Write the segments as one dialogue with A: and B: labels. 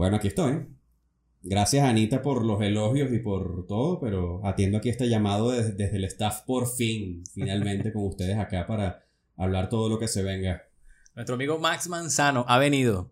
A: Bueno, aquí estoy. Gracias, Anita, por los elogios y por todo, pero atiendo aquí este llamado des- desde el staff por fin, finalmente, con ustedes acá para hablar todo lo que se venga.
B: Nuestro amigo Max Manzano ha venido.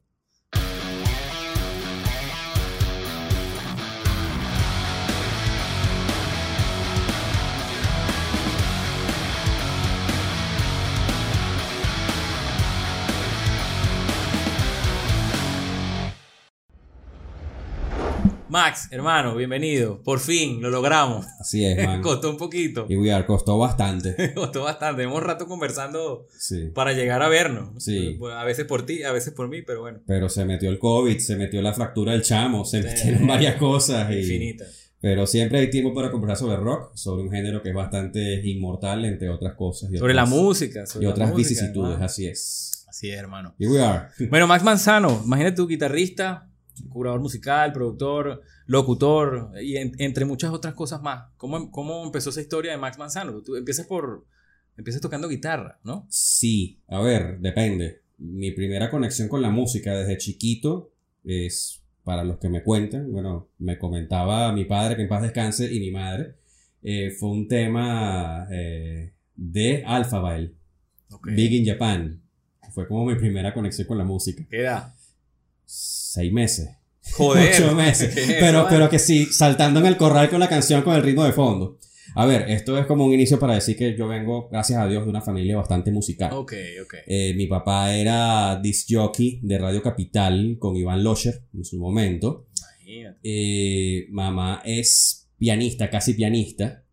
B: Max, hermano, bienvenido. Por fin, lo logramos.
A: Así es, man.
B: Costó un poquito.
A: Y we are, costó bastante.
B: Costó bastante. Hemos rato conversando
A: Sí.
B: para llegar a vernos.
A: Sí.
B: Pues, A veces por ti, a veces por mí, pero bueno.
A: Pero se metió el COVID, se metió la fractura del chamo, se metieron varias cosas. Y,
B: Infinita.
A: pero siempre hay tiempo para conversar sobre rock, sobre un género que es bastante inmortal, entre otras cosas. y
B: Sobre la música. Sobre
A: Y otras
B: música,
A: vicisitudes,
B: hermano.
A: así es.
B: Así es, hermano.
A: Here we are.
B: Bueno, Max Manzano, imagínate tú, guitarrista, curador musical, productor, locutor y en- entre muchas otras cosas más. ¿Cómo, ¿Cómo empezó esa historia de Max Manzano? Tú empiezas por. Empiezas tocando guitarra, ¿no?
A: Sí, a ver, depende. Mi primera conexión con la música desde chiquito es, para los que me cuentan, bueno, me comentaba mi padre, que en paz descanse, y mi madre, eh, fue un tema eh, de Alphaville, Big in Japan. Fue como mi primera conexión con la música.
B: ¿Qué edad?
A: Seis meses.
B: Joder.
A: Ocho meses.
B: ¿Qué es eso,
A: Pero, pero que sí, saltando en el corral con la canción con el ritmo de fondo. A ver, esto es como un inicio para decir que yo vengo, gracias a Dios, de una familia bastante musical.
B: Ok, ok.
A: Eh, mi papá era disc jockey de Radio Capital con Iván Locher en su momento.
B: Imagínate.
A: Eh, mamá es pianista, casi pianista.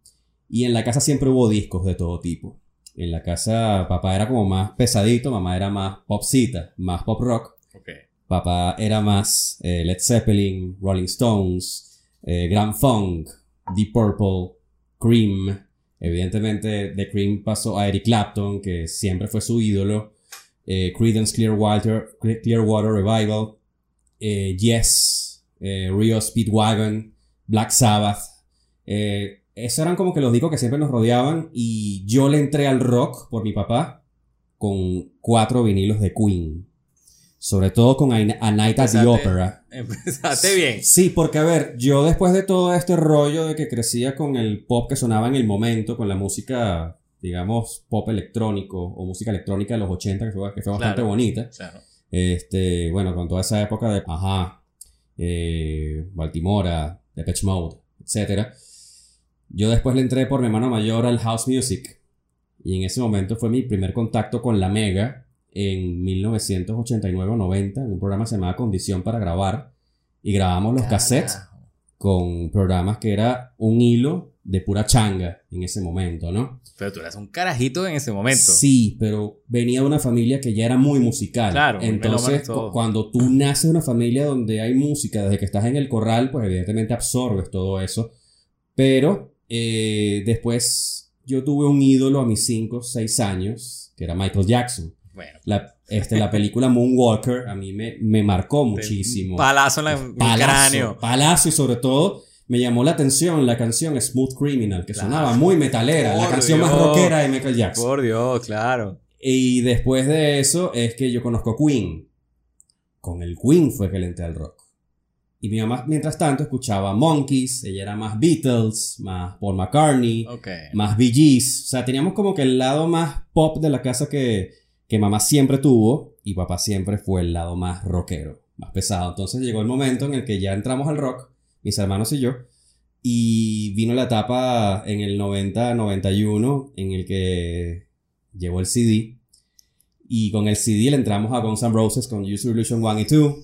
A: Y en la casa siempre hubo discos de todo tipo. En la casa papá era como más pesadito, mamá era más popcita, más pop rock. Papá era más eh, Led Zeppelin, Rolling Stones, eh, Grand Funk, Deep Purple, Cream. Evidentemente, de Cream pasó a Eric Clapton, que siempre fue su ídolo. Eh, Creedence Clearwater, Clearwater Revival. eh, Yes. eh, Rio Speedwagon. Black Sabbath. Eh, esos eran como que los discos que siempre nos rodeaban. Y yo le entré al rock por mi papá con cuatro vinilos de Queen. Sobre todo con A, Night at the Opera.
B: Empezaste bien.
A: Sí, porque a ver, yo después de todo este rollo de que crecía con el pop que sonaba en el momento, con la música, digamos, pop electrónico o música electrónica de los 80, que fue, que fue bastante
B: Claro.
A: bonita.
B: Claro.
A: Este, bueno, con toda esa época de Ajá, eh, Baltimora, Depeche Mode, etc. Yo después le entré por mi hermano mayor al house music. Y en ese momento fue mi primer contacto con la Mega en 1989 o 90, en un programa que se llamaba Condición para grabar. Y grabamos los cassettes
B: Carajo.
A: con programas que era un hilo de pura changa en ese momento, ¿no?
B: Pero tú eras un carajito en ese momento.
A: Sí, pero venía de una familia que ya era muy musical.
B: Claro,
A: Entonces, cuando tú naces en una familia donde hay música, desde que estás en el corral, pues evidentemente absorbes todo eso. Pero eh, después yo tuve un ídolo a mis 5, 6 años, que era Michael Jackson.
B: Bueno.
A: La, este, la película Moonwalker a mí me, me marcó muchísimo.
B: Palazo en la- el cráneo.
A: palazo y sobre todo me llamó la atención la canción Smooth Criminal, que
B: Claro.
A: sonaba muy metalera, la canción más rockera de Michael Jackson.
B: Por Dios, claro.
A: Y después de eso es que yo conozco Queen. Con el Queen fue que le entré al rock. Y mi mamá, mientras tanto, escuchaba Monkeys, ella era más Beatles, más Paul McCartney, más Bee Gees. O sea, teníamos como que el lado más pop de la casa que, que mamá siempre tuvo y papá siempre fue el lado más rockero, más pesado. Entonces llegó el momento en el que ya entramos al rock, mis hermanos y yo, y vino la etapa en el 90-91 en el que llegó el CD. Y con el CD le entramos a Guns N' Roses con Use Revolution 1 y 2.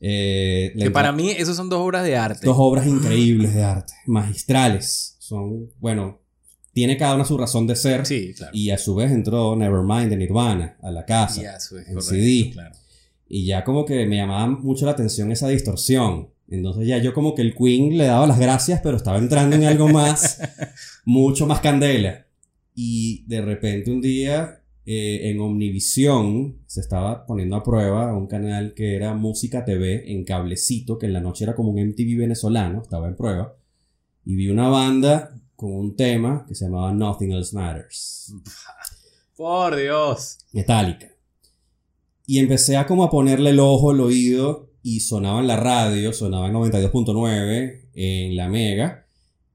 A: Eh,
B: Que para mí, esos son dos obras de arte.
A: Dos obras increíbles de arte, magistrales. Son, bueno, tiene cada una su razón de ser.
B: Sí, claro.
A: Y a su vez entró Nevermind de Nirvana a la casa.
B: Es
A: el
B: correcto,
A: CD.
B: claro.
A: Y ya como que me llamaba mucho la atención esa distorsión. Entonces ya yo como que el Queen le daba las gracias, pero estaba entrando en algo más, mucho más candela. Y de repente un día eh, en Omnivisión se estaba poniendo a prueba un canal que era Música TV en cablecito, que en la noche era como un MTV venezolano, estaba en prueba. Y vi una banda con un tema que se llamaba Nothing Else Matters.
B: Por Dios.
A: Metallica. Y empecé a como a ponerle el ojo, el oído, y sonaba en la radio, sonaba en 92.9, en la Mega,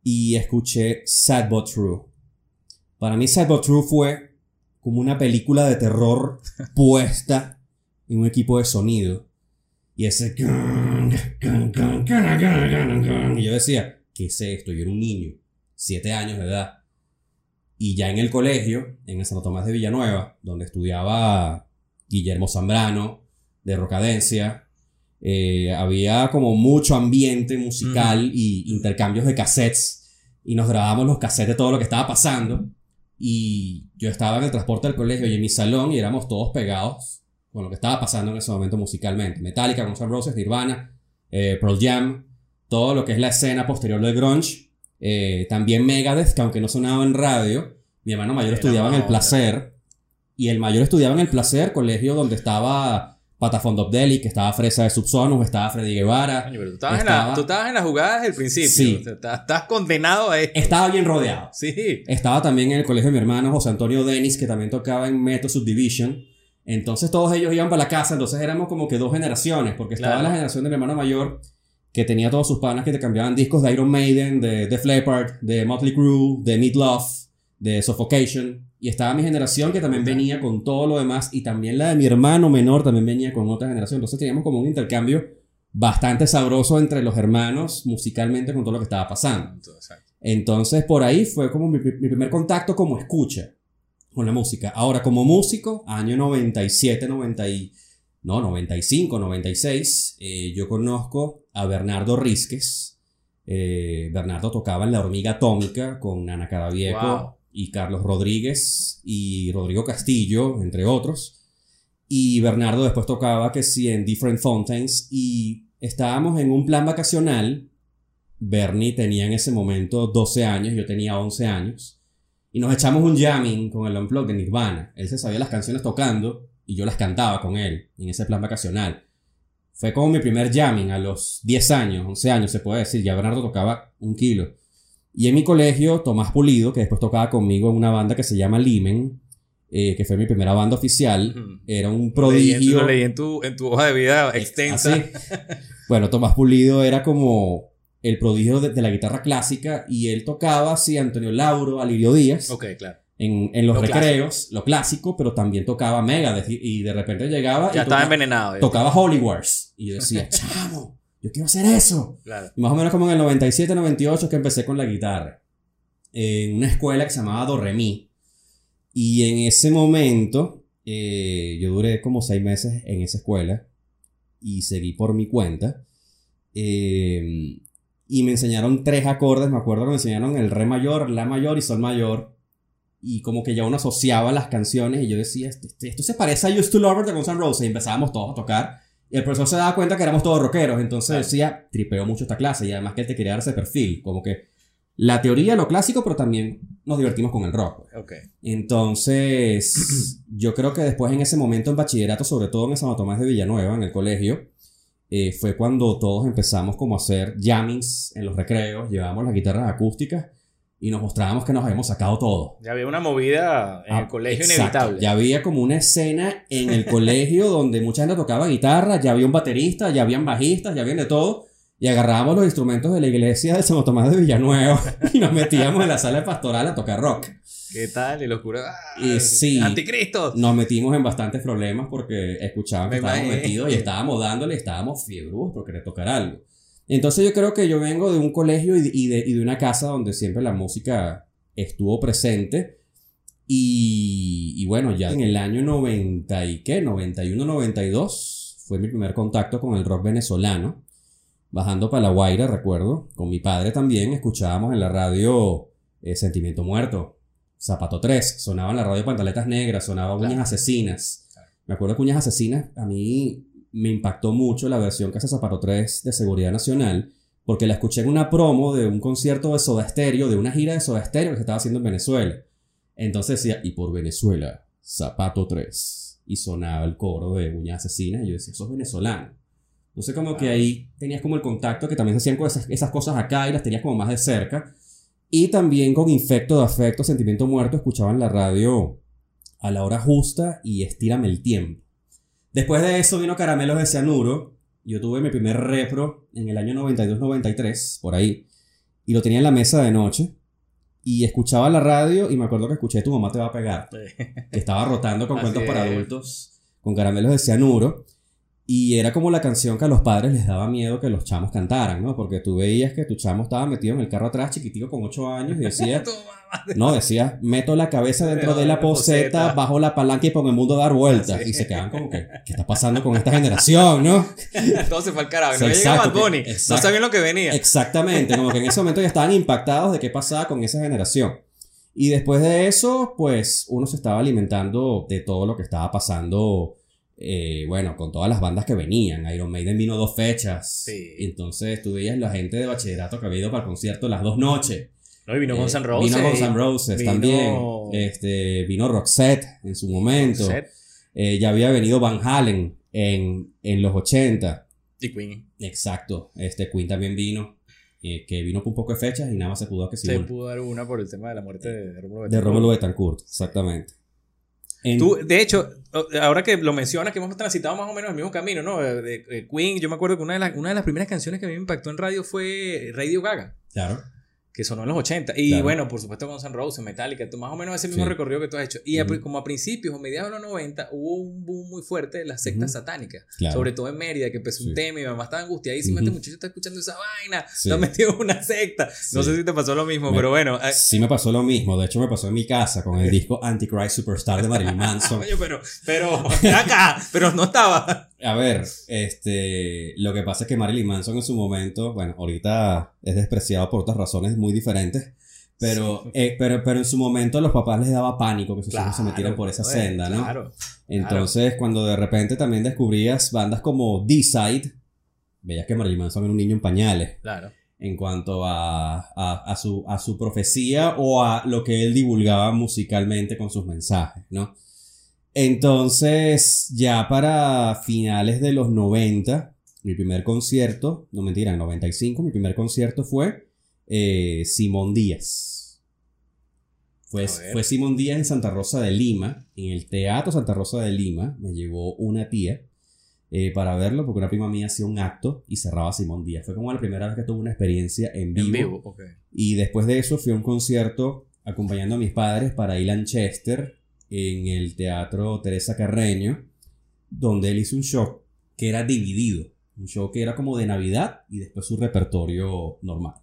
A: y escuché Sad But True. Para mí Sad But True fue como una película de terror puesta en un equipo de sonido. Y ese... Y yo decía, ¿qué es esto? Yo era un niño, siete años de edad. Y ya en el colegio, en el Santo Tomás de Villanueva, donde estudiaba Guillermo Zambrano, de Rocadencia, eh, había como mucho ambiente musical y intercambios de cassettes. Y nos grabábamos los cassettes de todo lo que estaba pasando. Y yo estaba en el transporte del colegio y en mi salón y éramos todos pegados con lo que estaba pasando en ese momento musicalmente. Metallica, Guns N' Roses, Nirvana, eh, Pearl Jam, todo lo que es la escena posterior del grunge. Eh, también Megadeth, que aunque no sonaba en radio, mi hermano mayor estudiaba en El Placer. Y el mayor estudiaba en El Placer, colegio donde estaba Patafond Delhi, que estaba Fresa de Subsonus, estaba Freddy Guevara.
B: Pero tú, estabas en la, tú estabas en las jugadas desde el principio.
A: Sí.
B: O sea, estás, estás condenado a esto.
A: Estaba bien rodeado.
B: Sí.
A: Estaba también en el colegio de mi hermano José Antonio Denis, que también tocaba en Metro Subdivision. Entonces todos ellos iban para la casa, entonces éramos como que dos generaciones, porque estaba
B: Claro.
A: la generación de mi hermano mayor, que tenía todos sus panas que te cambiaban discos de Iron Maiden, de Def Leppard, de Motley Crue, de Meat Love, de Suffocation. Y estaba mi generación que también venía con todo lo demás, y también la de mi hermano menor también venía con otra generación. Entonces teníamos como un intercambio bastante sabroso entre los hermanos musicalmente con todo lo que estaba pasando. Entonces, por ahí fue como mi, mi primer contacto como escucha con la música. Ahora, como músico, año 97, 90 y, no, 95, 96, eh, yo conozco a Bernardo Rizquez. Eh, Bernardo tocaba en La Hormiga Atómica con Nana Cadavieco
B: Wow.
A: y Carlos Rodríguez y Rodrigo Castillo, entre otros. Y Bernardo después tocaba que sí en Different Fountains y estábamos en un plan vacacional Bernie tenía en ese momento 12 años, yo tenía 11 años. Y nos echamos un jamming con el Unplugged de Nirvana. Él se sabía las canciones tocando y yo las cantaba con él en ese plan vacacional. Fue como mi primer jamming a los 10 años, 11 años se puede decir. Ya Bernardo tocaba un kilo. Y en mi colegio, Tomás Pulido, que después tocaba conmigo en una banda que se llama Limen, eh, que fue mi primera banda oficial, era un prodigio.
B: Lo leí en tu, en tu hoja de vida extensa.
A: Así. Bueno, Tomás Pulido era como el prodigio de, de la guitarra clásica y él tocaba así Antonio Lauro, Alirio Díaz
B: Ok, claro.
A: En, en los
B: Lo
A: recreos, lo clásico, pero también tocaba Megadeth y, y de repente llegaba y
B: Ya estaba
A: tocaba,
B: envenenado. ya.
A: tocaba Holy Wars y yo decía, chamo, yo quiero hacer eso.
B: Claro.
A: Y más o menos como en el 97, 98 que empecé con la guitarra. En una escuela que se llamaba Do Re Mi. Y en ese momento, eh, yo duré como seis meses en esa escuela. Y seguí por mi cuenta. Eh, y me enseñaron tres acordes. Me acuerdo que me enseñaron el Re mayor, La mayor y Sol mayor. Y como que ya uno asociaba las canciones. Y yo decía, "Este- este- esto se parece a Used to Lover de Guns N' Roses. Y empezábamos todos a tocar. Y el profesor se daba cuenta que éramos todos rockeros. Entonces
B: Claro.
A: decía, tripeo mucho esta clase. Y además que él te quería dar ese perfil. Como que la teoría, lo clásico, pero también nos divertimos con el rock. pues.
B: Ok.
A: Entonces, yo creo que después en ese momento en bachillerato, sobre todo en San Tomás de Villanueva, en el colegio, eh, fue cuando todos empezamos como a hacer jammings en los recreos, llevábamos las guitarras acústicas y nos mostrábamos que nos habíamos sacado todo.
B: Ya había una movida en
A: Ah,
B: el colegio
A: exacto.
B: inevitable.
A: Ya había como una escena en el colegio donde mucha gente tocaba guitarra, ya había un baterista, ya habían bajistas, ya habían de todo. Y agarrábamos los instrumentos de la iglesia de San Tomás de Villanueva y nos metíamos en la sala pastoral a tocar rock.
B: ¿Qué tal? Y locura. ¡Ah!
A: Y sí.
B: Anticristo.
A: Nos metimos en bastantes problemas porque escuchaban que
B: Me
A: estábamos metidos y estábamos dándole, y estábamos fiebrudos por querer tocar algo. Entonces yo creo que yo vengo de un colegio y de, y de, y de una casa donde siempre la música estuvo presente. Y, y bueno, ya en el año 90 y qué, 91, 92, fue mi primer contacto con el rock venezolano. Bajando para La Guaira, recuerdo, con mi padre también, escuchábamos en la radio eh, Sentimiento Muerto, Zapato 3, sonaba en la radio Pantaletas Negras, sonaba Uñas
B: Claro.
A: Asesinas. Me acuerdo que Uñas Asesinas a mí me impactó mucho la versión que hace Zapato 3 de Seguridad Nacional, porque la escuché en una promo de un concierto de Soda Stereo, de una gira de Soda Stereo que se estaba haciendo en Venezuela. Entonces decía, y por Venezuela, Zapato 3. Y sonaba el coro de Uñas Asesinas, y yo decía, eso es venezolano. No sé, como que
B: Wow.
A: ahí tenías como el contacto que también se hacían con esas, esas cosas acá y las tenías como más de cerca. Y también con Infecto de Afecto, Sentimiento Muerto, escuchaban la radio a la hora justa y Estírame el Tiempo. Después de eso vino Caramelos de Cianuro yo tuve mi primer repro en el año 92-93, por ahí, y lo tenía en la mesa de noche. Y escuchaba la radio y me acuerdo que escuché Tu mamá te va a pegar, que estaba rotando con cuentos para adultos, con caramelos de cianuro. Y era como la canción que a los padres les daba miedo que los chamos cantaran, ¿no? Porque tú veías que tu chamo estaba metido en el carro atrás, chiquitico, con 8 años, y decía. no, decía, meto la cabeza dentro de la poseta, bajo la palanca y pongo el mundo a dar vueltas.
B: Sí.
A: Y se quedan como que, ¿qué está pasando con esta generación, no?
B: Todo se fue al carajo. No llega
A: exacto,
B: Bad Bunny. No sabían lo que venía.
A: Exactamente, como que en ese momento ya estaban impactados de qué pasaba con esa generación. Y después de eso, pues uno se estaba alimentando de todo lo que estaba pasando, eh, bueno, con todas las bandas que venían. Iron Maiden vino dos fechas.
B: Sí.
A: Entonces tú veías la gente de bachillerato que había ido para el concierto las dos noches.
B: No, y vino
A: Eh,
B: Guns N' Roses.
A: Vino Guns N' Roses
B: vino-
A: también. Este, vino Roxette en su momento. Eh, ya había venido Van Halen en, en los 80.
B: Y Queen.
A: Exacto. Este Queen también vino. eh, que vino con un poco de fechas y nada más se pudo que sí
B: Se
A: una.
B: pudo dar una por el tema de la muerte de Rómulo
A: De Rómulo Betancourt, exactamente. En-
B: Tú, de hecho, ahora que lo mencionas, que hemos transitado más o menos el mismo camino, ¿no? De, Queen, yo me acuerdo que una de, las, una de las primeras canciones que a mí me impactó en radio fue Radio Gaga,
A: Claro.
B: Que sonó en los 80. Y
A: Claro.
B: bueno, por supuesto, Guns N' Roses, Metallica, tú- más o menos ese mismo
A: Sí.
B: recorrido que tú has hecho. Y como a principios o mediados de los 90 hubo un boom muy fuerte de las sectas satánicas.
A: Claro.
B: Sobre todo en Mérida, que empezó un tema y mi mamá estaba angustiadísima.
A: Ujú.
B: Este muchacho está escuchando esa vaina.
A: Sí.
B: Está metido en una secta. No sé si te pasó lo mismo,
A: Me-
B: pero bueno. eh,
A: Sí me pasó lo mismo. De hecho, me pasó en mi casa con el disco Antichrist Superstar de Marilyn Manson.
B: Pero, pero, acá, pero no estaba.
A: A ver, este, lo que pasa es que Marilyn Manson en su momento, bueno, ahorita es despreciado por otras razones muy diferentes, pero, eh, pero, pero en su momento a los papás les daba pánico que sus hijos se metieran por esa
B: Claro,
A: senda, ¿no?
B: Claro.
A: Entonces, cuando de repente también descubrías bandas como D-Side, veías que Marilyn Manson era un niño en pañales
B: Claro.
A: en cuanto a, a, a su, a su profecía o a lo que él divulgaba musicalmente con sus mensajes, ¿no? Entonces, ya para finales de los 90, mi primer concierto, no mentira, en 95, mi primer concierto fue eh, Simón Díaz. Fue, fue Simón Díaz en Santa Rosa de Lima, en el Teatro Santa Rosa de Lima, me llevó una tía eh, para verlo porque una prima mía hacía un acto y cerraba Simón Díaz. Fue como la primera vez que tuve una experiencia en vivo.
B: En vivo, ok.
A: Y después de eso fui a un concierto acompañando a mis padres para ir a Lanchester en el Teatro Teresa Carreño, donde él hizo un show que era dividido. Un show que era como de Navidad y después su repertorio normal.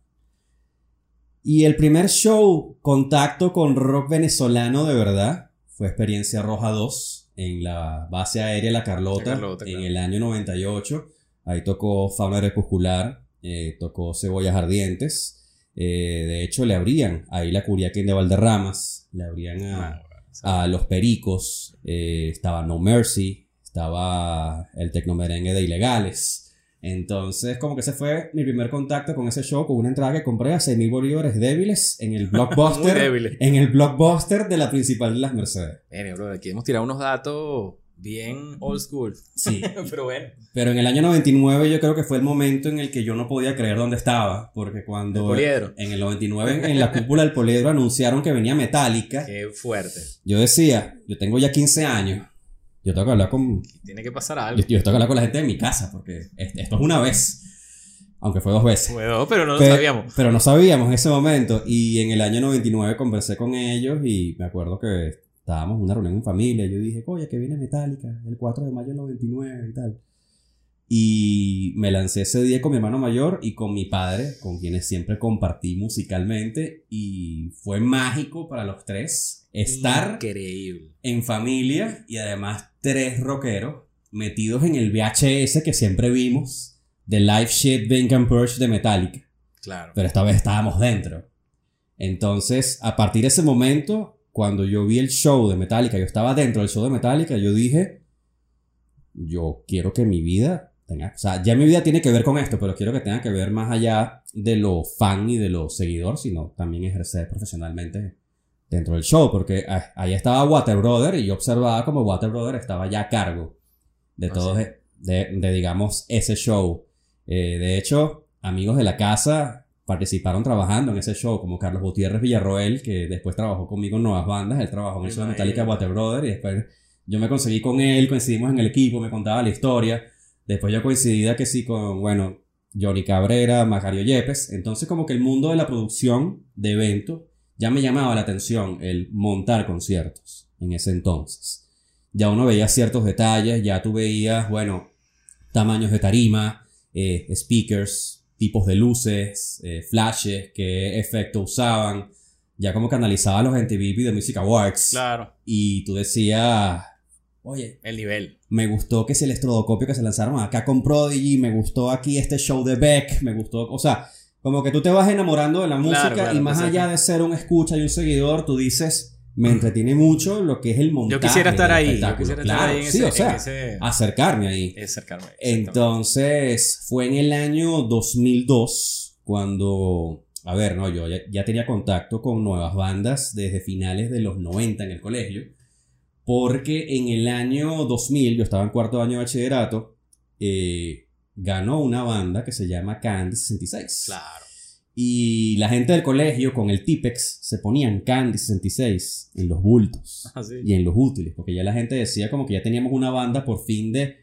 A: Y el primer show, contacto con rock venezolano de verdad, fue Experiencia Roja 2 en la base aérea La Carlota,
B: La Carlota,
A: en
B: claro.
A: el año 98. Ahí tocó Fauna Crepuscular, eh, tocó Cebollas Ardientes. Eh, de hecho, le abrían ahí la Curiaquín de Valderramas, le abrían a, a Los Pericos, eh, estaba No Mercy, estaba el Tecnomerengue de Ilegales. Entonces, como que ese fue mi primer contacto con ese show, con una entrada que compré a 6.000 bolívares débiles en el Blockbuster.
B: débiles.
A: en el Blockbuster de la principal de las Mercedes.
B: Miren, bro, aquí hemos tirado unos datos bien old school.
A: Sí.
B: Pero bueno.
A: Pero en el año 99 yo creo que fue el momento en el que yo no podía creer dónde estaba, porque cuando
B: El poliedro.
A: en el 99 en la cúpula del poliedro anunciaron que venía Metallica,
B: Qué fuerte.
A: yo decía, yo tengo ya 15 años, yo tengo que hablar con
B: Tiene que pasar algo.
A: yo, yo tengo que hablar con la gente de mi casa, porque es- esto es una vez, aunque fue dos veces.
B: Bueno, pero no lo
A: Pe-
B: sabíamos.
A: Pero no sabíamos en ese momento. Y en el año 99 conversé con ellos y me acuerdo que estábamos en una reunión en familia. Yo dije, oye, que viene Metallica el 4 de mayo del 99 y tal. Y me lancé ese día con mi hermano mayor y con mi padre, con quienes siempre compartí musicalmente. Y fue mágico para los tres estar
B: Increíble.
A: en familia y además tres rockeros metidos en el VHS que siempre vimos de Live Shit Bink and Purge de Metallica
B: Claro.
A: pero esta vez estábamos dentro. Entonces, a partir de ese momento, cuando yo vi el show de Metallica, yo estaba dentro del show de Metallica, yo dije, yo quiero que mi vida tenga, o sea, ya mi vida tiene que ver con esto, pero quiero que tenga que ver más allá de lo fan y de lo seguidor, sino también ejercer profesionalmente dentro del show, porque ah, ahí estaba Water Brother y yo observaba como Water Brother estaba ya a cargo de
B: Ah,
A: todo,
B: sí.
A: de, de, digamos, ese show. Eh, de hecho, amigos de la casa participaron trabajando en ese show, como Carlos Gutiérrez Villarroel, que después trabajó conmigo en nuevas bandas, él trabajó en el show de. Metallica Water Brother y después yo me conseguí con él, coincidimos en el equipo, me contaba la historia. Después yo coincidía que sí con, bueno, Johnny Cabrera, Macario Yepes. Entonces como que el mundo de la producción de eventos ya me llamaba la atención el montar conciertos en ese entonces. Ya uno veía ciertos detalles, ya tú veías, bueno, tamaños de tarima, eh, speakers, tipos de luces, eh, flashes, qué efecto usaban. Ya como que analizaba los MTV de Music Awards.
B: Claro.
A: Y tú decías, oye,
B: El nivel.
A: me gustó que es el estroboscopio que se lanzaron acá con Prodigy, me gustó aquí este show de Beck, me gustó, o sea, como que tú te vas enamorando de la música
B: claro,
A: y más allá de ser un escucha y un seguidor, tú dices, me entretiene mucho lo que es el montaje.
B: Yo quisiera estar ahí. Yo quisiera
A: Claro,
B: estar ahí en
A: sí,
B: ese.
A: o sea,
B: en ese
A: acercarme ahí.
B: acercarme.
A: Entonces, fue en el año 2002 cuando, a ver, no, yo ya, ya tenía contacto con nuevas bandas desde finales de los 90 en el colegio, porque en el año 2000, yo estaba en cuarto año de bachillerato, eh, ganó una banda que se llama Candy 66.
B: Claro.
A: Y la gente del colegio con el Tipex se ponían Candy 66 en los bultos
B: Así.
A: y en los útiles, porque ya la gente decía como que ya teníamos una banda por fin de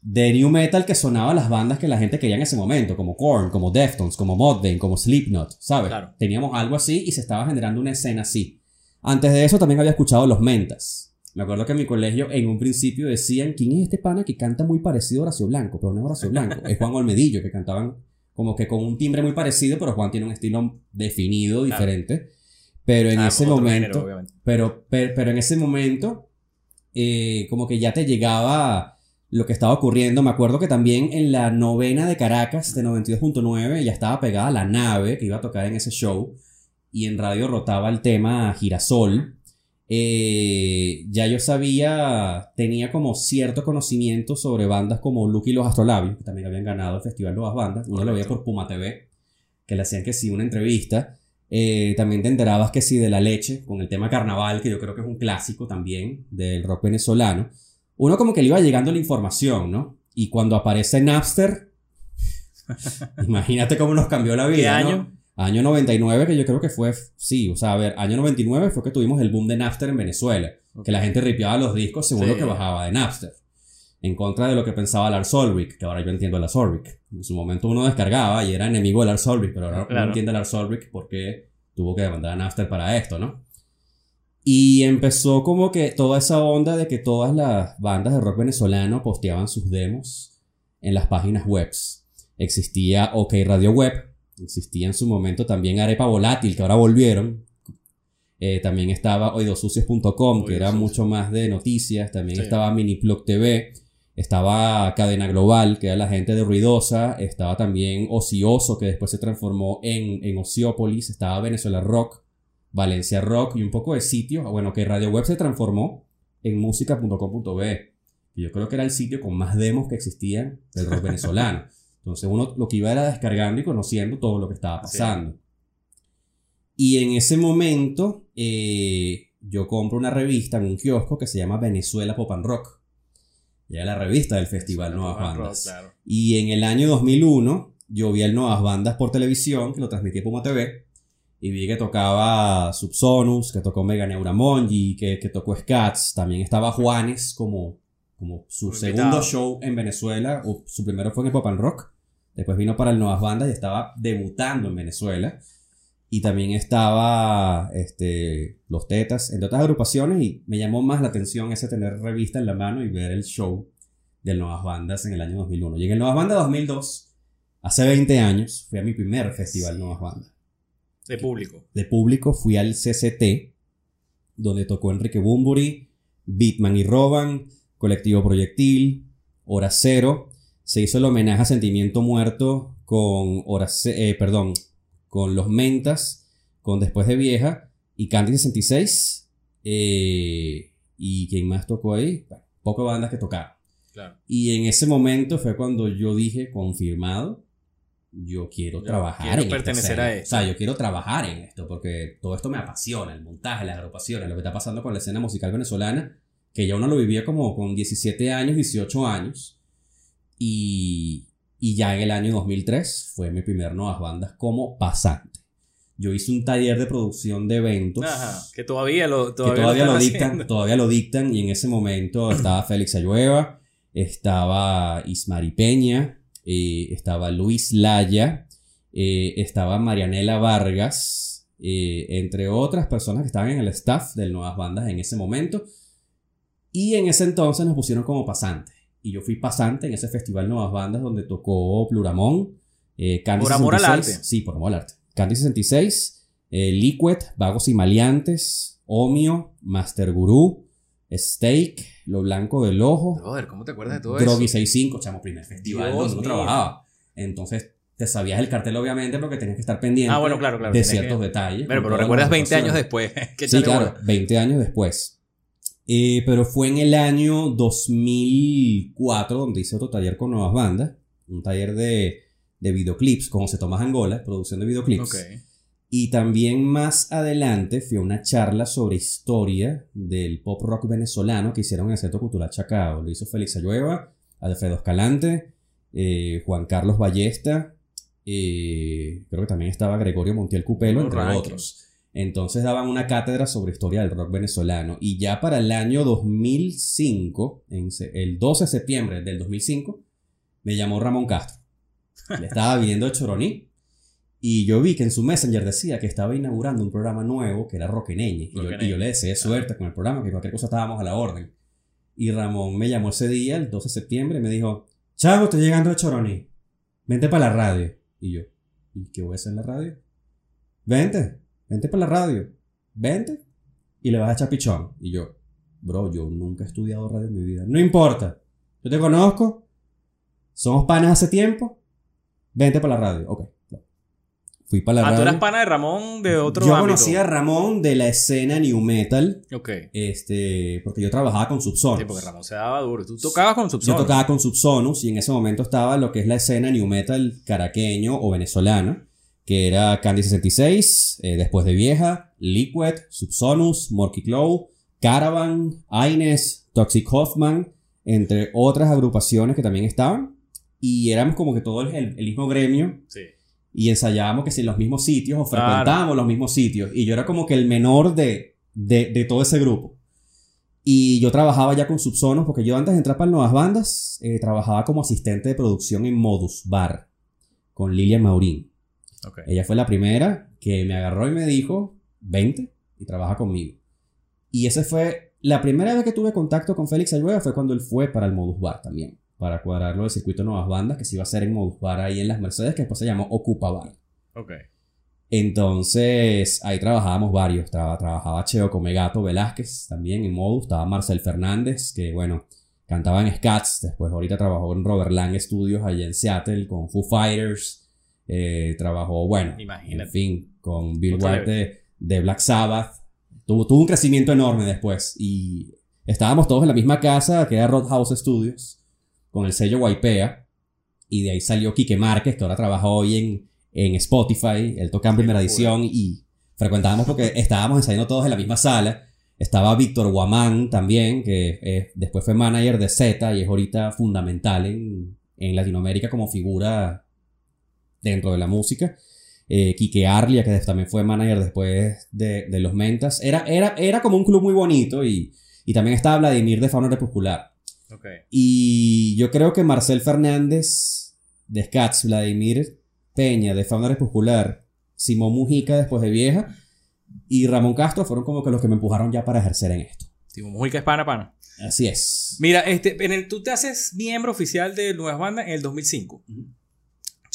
A: de new metal que sonaba las bandas que la gente quería en ese momento, como Korn, como Deftones, como Mudvayne, como Slipknot, ¿sabes?
B: Claro.
A: Teníamos algo así y se estaba generando una escena así. Antes de eso también había escuchado los Mentas. Me acuerdo que en mi colegio en un principio decían, ¿quién es este pana que canta muy parecido a Horacio Blanco? Pero no es Horacio Blanco, es Juan Olmedillo, que cantaban como que con un timbre muy parecido, pero Juan tiene un estilo definido,
B: Claro.
A: diferente. Pero en
B: Ah,
A: ese momento,
B: género, obviamente.
A: pero, pero, pero en ese momento, eh, como que ya te llegaba lo que estaba ocurriendo. Me acuerdo que también en la novena de Caracas de 92.9 ya estaba pegada la nave que iba a tocar en ese show. Y en radio rotaba el tema Girasol. Eh, ya yo sabía, tenía como cierto conocimiento sobre bandas como Lucky y los Astrolabios, que también habían ganado el Festival Nuevas Bandas. Uno lo veía por Puma TV, que le hacían que sí una entrevista. Eh, también te enterabas que sí de la leche, con el tema carnaval, que yo creo que es un clásico también del rock venezolano. Uno como que le iba llegando la información, ¿no? Y cuando aparece Napster, imagínate cómo nos cambió la vida.
B: ¿Qué
A: ¿no?
B: Año?
A: Año 99, que yo creo que fue, sí, o sea, a ver, año 99 fue que tuvimos el boom de Napster en Venezuela, que la gente ripeaba los discos según
B: Sí.
A: lo que bajaba de Napster. En contra de lo que pensaba Lars Ulrich, que ahora yo entiendo a Lars Ulrich. En su momento uno descargaba y era enemigo de Lars Ulrich, pero ahora uno
B: Claro.
A: entiende a Lars Ulrich porque tuvo que demandar a Napster para esto, ¿no? Y empezó como que toda esa onda de que todas las bandas de rock venezolano posteaban sus demos en las páginas webs. Existía OK Radio Web, existía en su momento también Arepa Volátil, que ahora volvieron. Eh, también estaba oidosucios.com, que era mucho más de noticias. También
B: Sí.
A: estaba Miniplug TV. Estaba Cadena Global, que era la gente de Ruidosa. Estaba también Ocioso, que después se transformó en, en Ociópolis. Estaba Venezuela Rock, Valencia Rock y un poco de sitios. Bueno, que Radio Web se transformó en música.com.be. Y yo creo que era el sitio con más demos que existían del rock venezolano. Entonces uno lo que iba era descargando y conociendo todo lo que estaba pasando. Y en ese momento eh, yo compro una revista en un kiosco que se llama Venezuela Pop and Rock. Y era la revista del Festival Nuevas
B: Rock,
A: Bandas.
B: claro.
A: Y en el año 2001 yo vi el Nuevas Bandas por televisión, que lo transmitía Puma TV, y vi que tocaba Subsonus, que tocó Mega Neuramongi, que, que tocó Scats, también estaba Juanes como, como su segundo show en Venezuela, o su primero fue en el Pop and Rock, después vino para el Nuevas Bandas y estaba debutando en Venezuela. Y también estaba este, Los Tetas, entre otras agrupaciones, y me llamó más la atención ese tener revista en la mano y ver el show del Nuevas Bandas en el año 2001. Y en el Nuevas Bandas 2002, hace 20 años, fui a mi primer festival Nuevas Bandas.
B: De público.
A: De público fui al CCT, donde tocó Enrique Bumburi, Beatman y Roban, Colectivo Proyectil, Hora Cero. Se hizo el homenaje a Sentimiento Muerto con Hora Ce- eh, perdón, con Los Mentas, con Después de Vieja y Candy 66. eh, ¿Y quién más tocó ahí? Bueno, pocas bandas que tocaron.
B: Claro.
A: Y en ese momento fue cuando yo dije, confirmado, yo quiero
B: Yo
A: trabajar
B: quiero
A: en
B: pertenecer a esto.
A: O sea, yo quiero trabajar en esto porque todo esto me apasiona, el montaje, las agrupaciones, lo que está pasando con la escena musical venezolana, que ya uno lo vivía como con 17 años, 18 años. Y, y ya en el año 2003 fue mi primer Nuevas Bandas como pasante. Yo hice un taller de producción de eventos
B: Ajá. Que todavía lo,
A: que
B: todavía lo,
A: dictan,
B: haciendo.
A: todavía lo dictan y en ese momento estaba Félix Ayueva, estaba Ismari Peña, eh, estaba Luis Laya, eh, estaba Marianela Vargas, eh, entre otras personas que estaban en el staff de Nuevas Bandas en ese momento. Y en ese entonces nos pusieron como pasantes. Y yo fui pasante en ese festival Nuevas Bandas donde tocó Pluramón. Eh, Candy
B: Por amor al
A: 66.
B: arte.
A: Sí, por amor al arte. Candy 66, eh, Liquid, Vagos y Maleantes, Omio, Master Guru, Steak, Lo Blanco del Ojo,
B: Brother, ¿cómo te acuerdas de todo
A: Drogi
B: eso?
A: 65, chamo, primer festival
B: Dios
A: donde
B: mío.
A: trabajaba. Entonces, te sabías el cartel obviamente porque tenías que estar pendiente
B: Ah, bueno, claro, claro,
A: de ciertos
B: que-
A: detalles.
B: Pero, pero recuerdas
A: las
B: 20 años después.
A: Sí, claro,
B: bola.
A: 20 años después. Eh, pero fue en el año 2004 donde hice otro taller con nuevas bandas, un taller de, de videoclips con José Tomás Angola, producción de videoclips.
B: Ok.
A: Y también más adelante fui a una charla sobre historia del pop rock venezolano que hicieron en el Centro Cultural Chacao. Lo hizo Félix Ayueva, Alfredo Escalante, eh, Juan Carlos Ballesta, eh, creo que también estaba Gregorio Montiel Cupelo, entre
B: Alright.
A: otros. Entonces daban una cátedra sobre historia del rock venezolano. Y ya para el año 2005, en el 12 de septiembre del 2005, me llamó Ramón Castro. Le estaba viendo de Choroní. Y yo vi que en su Messenger decía que estaba inaugurando un programa nuevo que era Roqueneñe. Y, yo-
B: Roqueneñe.
A: y yo le deseé suerte con el programa, que cualquier cosa estábamos a la orden. Y Ramón me llamó ese día, el 12 de septiembre, y me dijo: Chavo, estoy llegando de Choroní. Vente para la radio. Y yo: ¿Y qué voy a hacer en la radio? Vente, vente para la radio. Vente. Y le vas a echar pichón. Y yo: Bro, yo nunca he estudiado radio en mi vida. No importa. Yo te conozco. Somos panas hace tiempo. Vente para la radio. Ok. Fui para la
B: Ah, tú eras pana de Ramón de otro
A: yo
B: ámbito.
A: conocí a Ramón de la escena New Metal.
B: Ok.
A: Este, porque yo trabajaba con Subsonus.
B: Sí, porque Ramón se daba duro. Tú tocabas con
A: Yo
B: Subsonic.
A: tocaba con Subsonus y en ese momento estaba lo que es la escena New Metal caraqueño o venezolana, que era Candy 66, eh, Después de Vieja, Liquid, Subsonus, Morky Claw, Caravan, Aines, Toxic Hoffman, entre otras agrupaciones que también estaban. Y éramos como que todo el, el mismo gremio
B: Sí.
A: y ensayábamos que si en los mismos sitios o
B: Claro.
A: frecuentábamos los mismos sitios. Y yo era como que el menor de, de, de todo ese grupo. Y yo trabajaba ya con Subsonos porque yo antes de entrar para Nuevas Bandas eh, trabajaba como asistente de producción en Modus Bar con Lilia Maurín. Ella fue la primera que me agarró y me dijo, 20 y trabaja conmigo. Y esa fue la primera vez que tuve contacto con Félix Ayueva fue cuando él fue para el Modus Bar también, para cuadrarlo del circuito de Nuevas Bandas que se iba a hacer en Modus Bar ahí en las Mercedes, que después se llamó Ocupa Bar.
B: Ok.
A: Entonces, ahí trabajábamos varios. Traba- trabajaba Cheo Comegato Velázquez también en Modus. Estaba Marcel Fernández, que bueno, cantaba en Scats. Después, ahorita trabajó en Robert Lang Studios allá en Seattle con Foo Fighters. Eh, trabajó, bueno,
B: Imagínate.
A: en fin, con Bill White de, de Black Sabbath. Tuvo, tuvo un crecimiento enorme después. Y estábamos todos en la misma casa, que era Roadhouse Studios, con el sello Guaipea. Y de ahí salió Quique Márquez, que ahora trabaja hoy en, en Spotify. Él toca en primera edición y frecuentábamos porque estábamos ensayando todos en la misma sala. Estaba Víctor Guamán también, que eh, después fue manager de Z y es ahorita fundamental en, en Latinoamérica como figura dentro de la música. Eh, Quique Arlia, que también fue manager después de, de los Mentas. Era, era, era como un club muy bonito y, y también estaba Vladimir de Fauna Crepuscular.
B: Ok.
A: Y yo creo que Marcel Fernández de Scats, Vladimir Peña de Fauna Crepuscular, Simón Mujica después de Vieja y Ramón Castro fueron como que los que me empujaron ya para ejercer en esto.
B: Timo Mujica es pana, pana.
A: Así es.
B: Mira, este, en el- tú te haces miembro oficial de Nuevas Bandas en el 2005.
A: Ujú.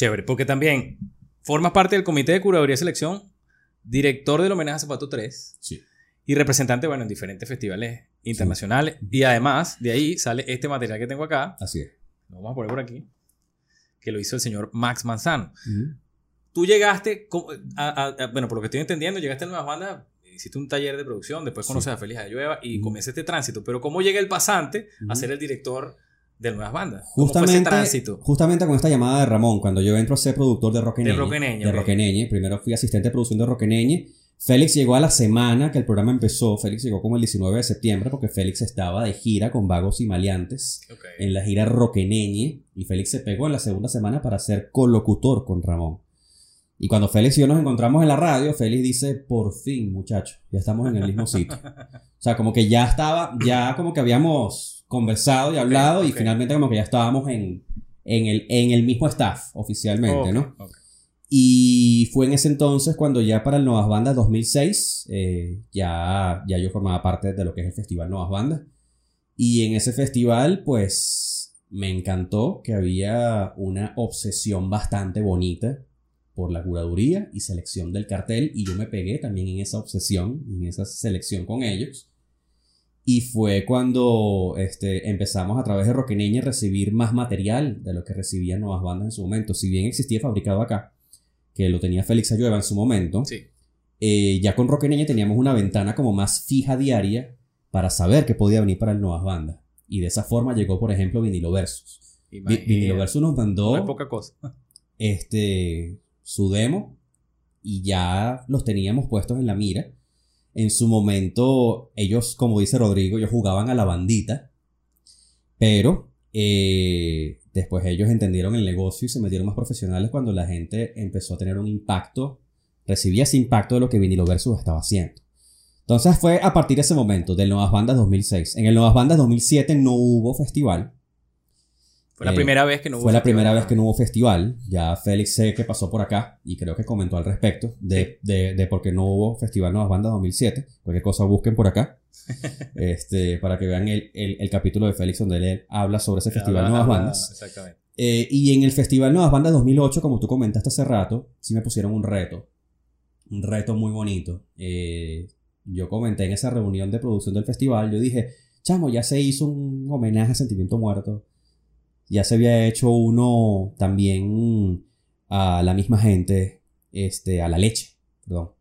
B: Chévere, porque también formas parte del Comité de Curaduría y Selección, director del Homenaje a Zapato 3
A: Sí.
B: y representante, bueno, en diferentes festivales internacionales. Y además, de ahí sale este material que tengo acá,
A: Así es.
B: lo vamos a poner por aquí, que lo hizo el señor Max Manzano.
A: Ujú.
B: Tú llegaste, a- a- a- bueno, por lo que estoy entendiendo, llegaste a Nuevas Bandas, hiciste un taller de producción, después
A: Sí.
B: conoces a Félix Ayueva y
A: Ujú.
B: comienza este tránsito. Pero ¿cómo llega el pasante
A: Ujú.
B: a ser el director de Nuevas Bandas? ¿Cómo fue ese
A: Justamente, justamente con esta llamada de Ramón, cuando yo entro a ser productor de Roqueneñe.
B: De Roqueneñe,
A: De
B: ok.
A: Roqueneñe. Primero fui asistente de producción de Roqueneñe. Félix llegó a la semana que el programa empezó. Félix llegó como el 19 de septiembre porque Félix estaba de gira con Vagos y Maleantes en la gira Roqueneñe. Y Félix se pegó en la segunda semana para ser colocutor con Ramón. Y cuando Félix y yo nos encontramos en la radio, Félix dice, por fin, muchachos, ya estamos en el mismo sitio. O sea, como que ya estaba, ya como que habíamos conversado y hablado y finalmente como que ya estábamos en, en, el, en el mismo staff oficialmente, ¿no? Y fue en ese entonces cuando ya para el Nuevas Bandas 2006, eh, ya, ya yo formaba parte de lo que es el Festival Nuevas Bandas. Y en ese festival, pues, me encantó que había una obsesión bastante bonita por la curaduría y selección del cartel. Y yo me pegué también en esa obsesión, en esa selección con ellos. Y fue cuando este, empezamos a través de Roque Niña a recibir más material de lo que recibían Nuevas Bandas en su momento. Si bien existía fabricado acá, que lo tenía Félix Ayueva en su momento,
B: Sí.
A: eh, ya con Roque Niña teníamos una ventana como más fija diaria para saber que podía venir para el Nuevas Bandas. Y de esa forma llegó, por ejemplo, Vinilo Versus. Vinilo Versus nos mandó
B: No poca cosa.
A: este, su demo y ya los teníamos puestos en la mira. En su momento, ellos, como dice Rodrigo, ellos jugaban a la bandita, pero eh, después ellos entendieron el negocio y se metieron más profesionales cuando la gente empezó a tener un impacto, recibía ese impacto de lo que Vinilo Versus estaba haciendo. Entonces fue a partir de ese momento, del Nuevas Bandas 2006. En el Nuevas Bandas 2007 no hubo festival,
B: Fue la
A: Eh,
B: primera vez que no hubo
A: fue la
B: festival.
A: primera vez que no hubo festival. Ya Félix sé que pasó por acá y creo que comentó al respecto de, de, de por qué no hubo festival Nuevas Bandas 2007. Cualquier cosa busquen por acá. este, para que vean el, el, el capítulo de Félix donde él habla sobre ese festival Nuevas Bandas.
B: Exactamente.
A: Eh, y en el festival Nuevas Bandas 2008, como tú comentaste hace rato, sí me pusieron un reto. Un reto muy bonito. Eh, yo comenté en esa reunión de producción del festival, yo dije, chamo, ya se hizo un homenaje a Sentimiento Muerto. Ya se había hecho uno también a la misma gente, este, a la leche, perdón.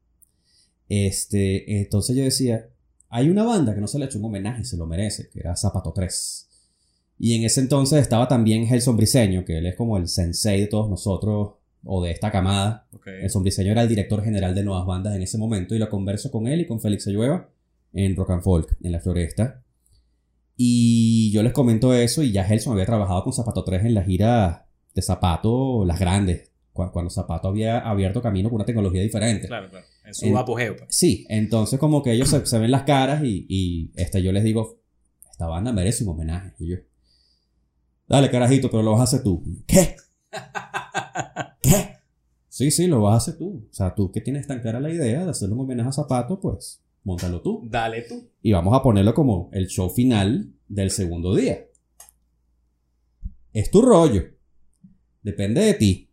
A: Este, entonces yo decía, hay una banda que no se le ha hecho un homenaje y se lo merece, que era Zapato 3. Y en ese entonces estaba también Gelson Briseño, que él es como el sensei de todos nosotros, o de esta camada.
B: Ok.
A: El Sombriseño era el director general de Nuevas Bandas en ese momento y lo converso con él y con Félix Ayueva en Rock and Folk, en la Floresta. Y yo les comento eso y ya Gelson había trabajado con Zapato 3 en la gira de Zapato, las grandes, cu- cuando Zapato había abierto camino con una tecnología diferente.
B: Claro, claro. En su
A: En-
B: apogeo. pues.
A: Sí, entonces como que ellos se, se ven las caras y, y este, yo les digo, esta banda merece un homenaje. Y yo, dale carajito, pero lo vas a hacer tú. ¿Qué? ¿Qué? Sí, sí, lo vas a hacer tú. O sea, tú que tienes tan clara la idea de hacerle un homenaje a Zapato, pues, montalo tú.
B: Dale tú.
A: Y vamos a ponerlo como el show final del segundo día. Es tu rollo. Depende de ti.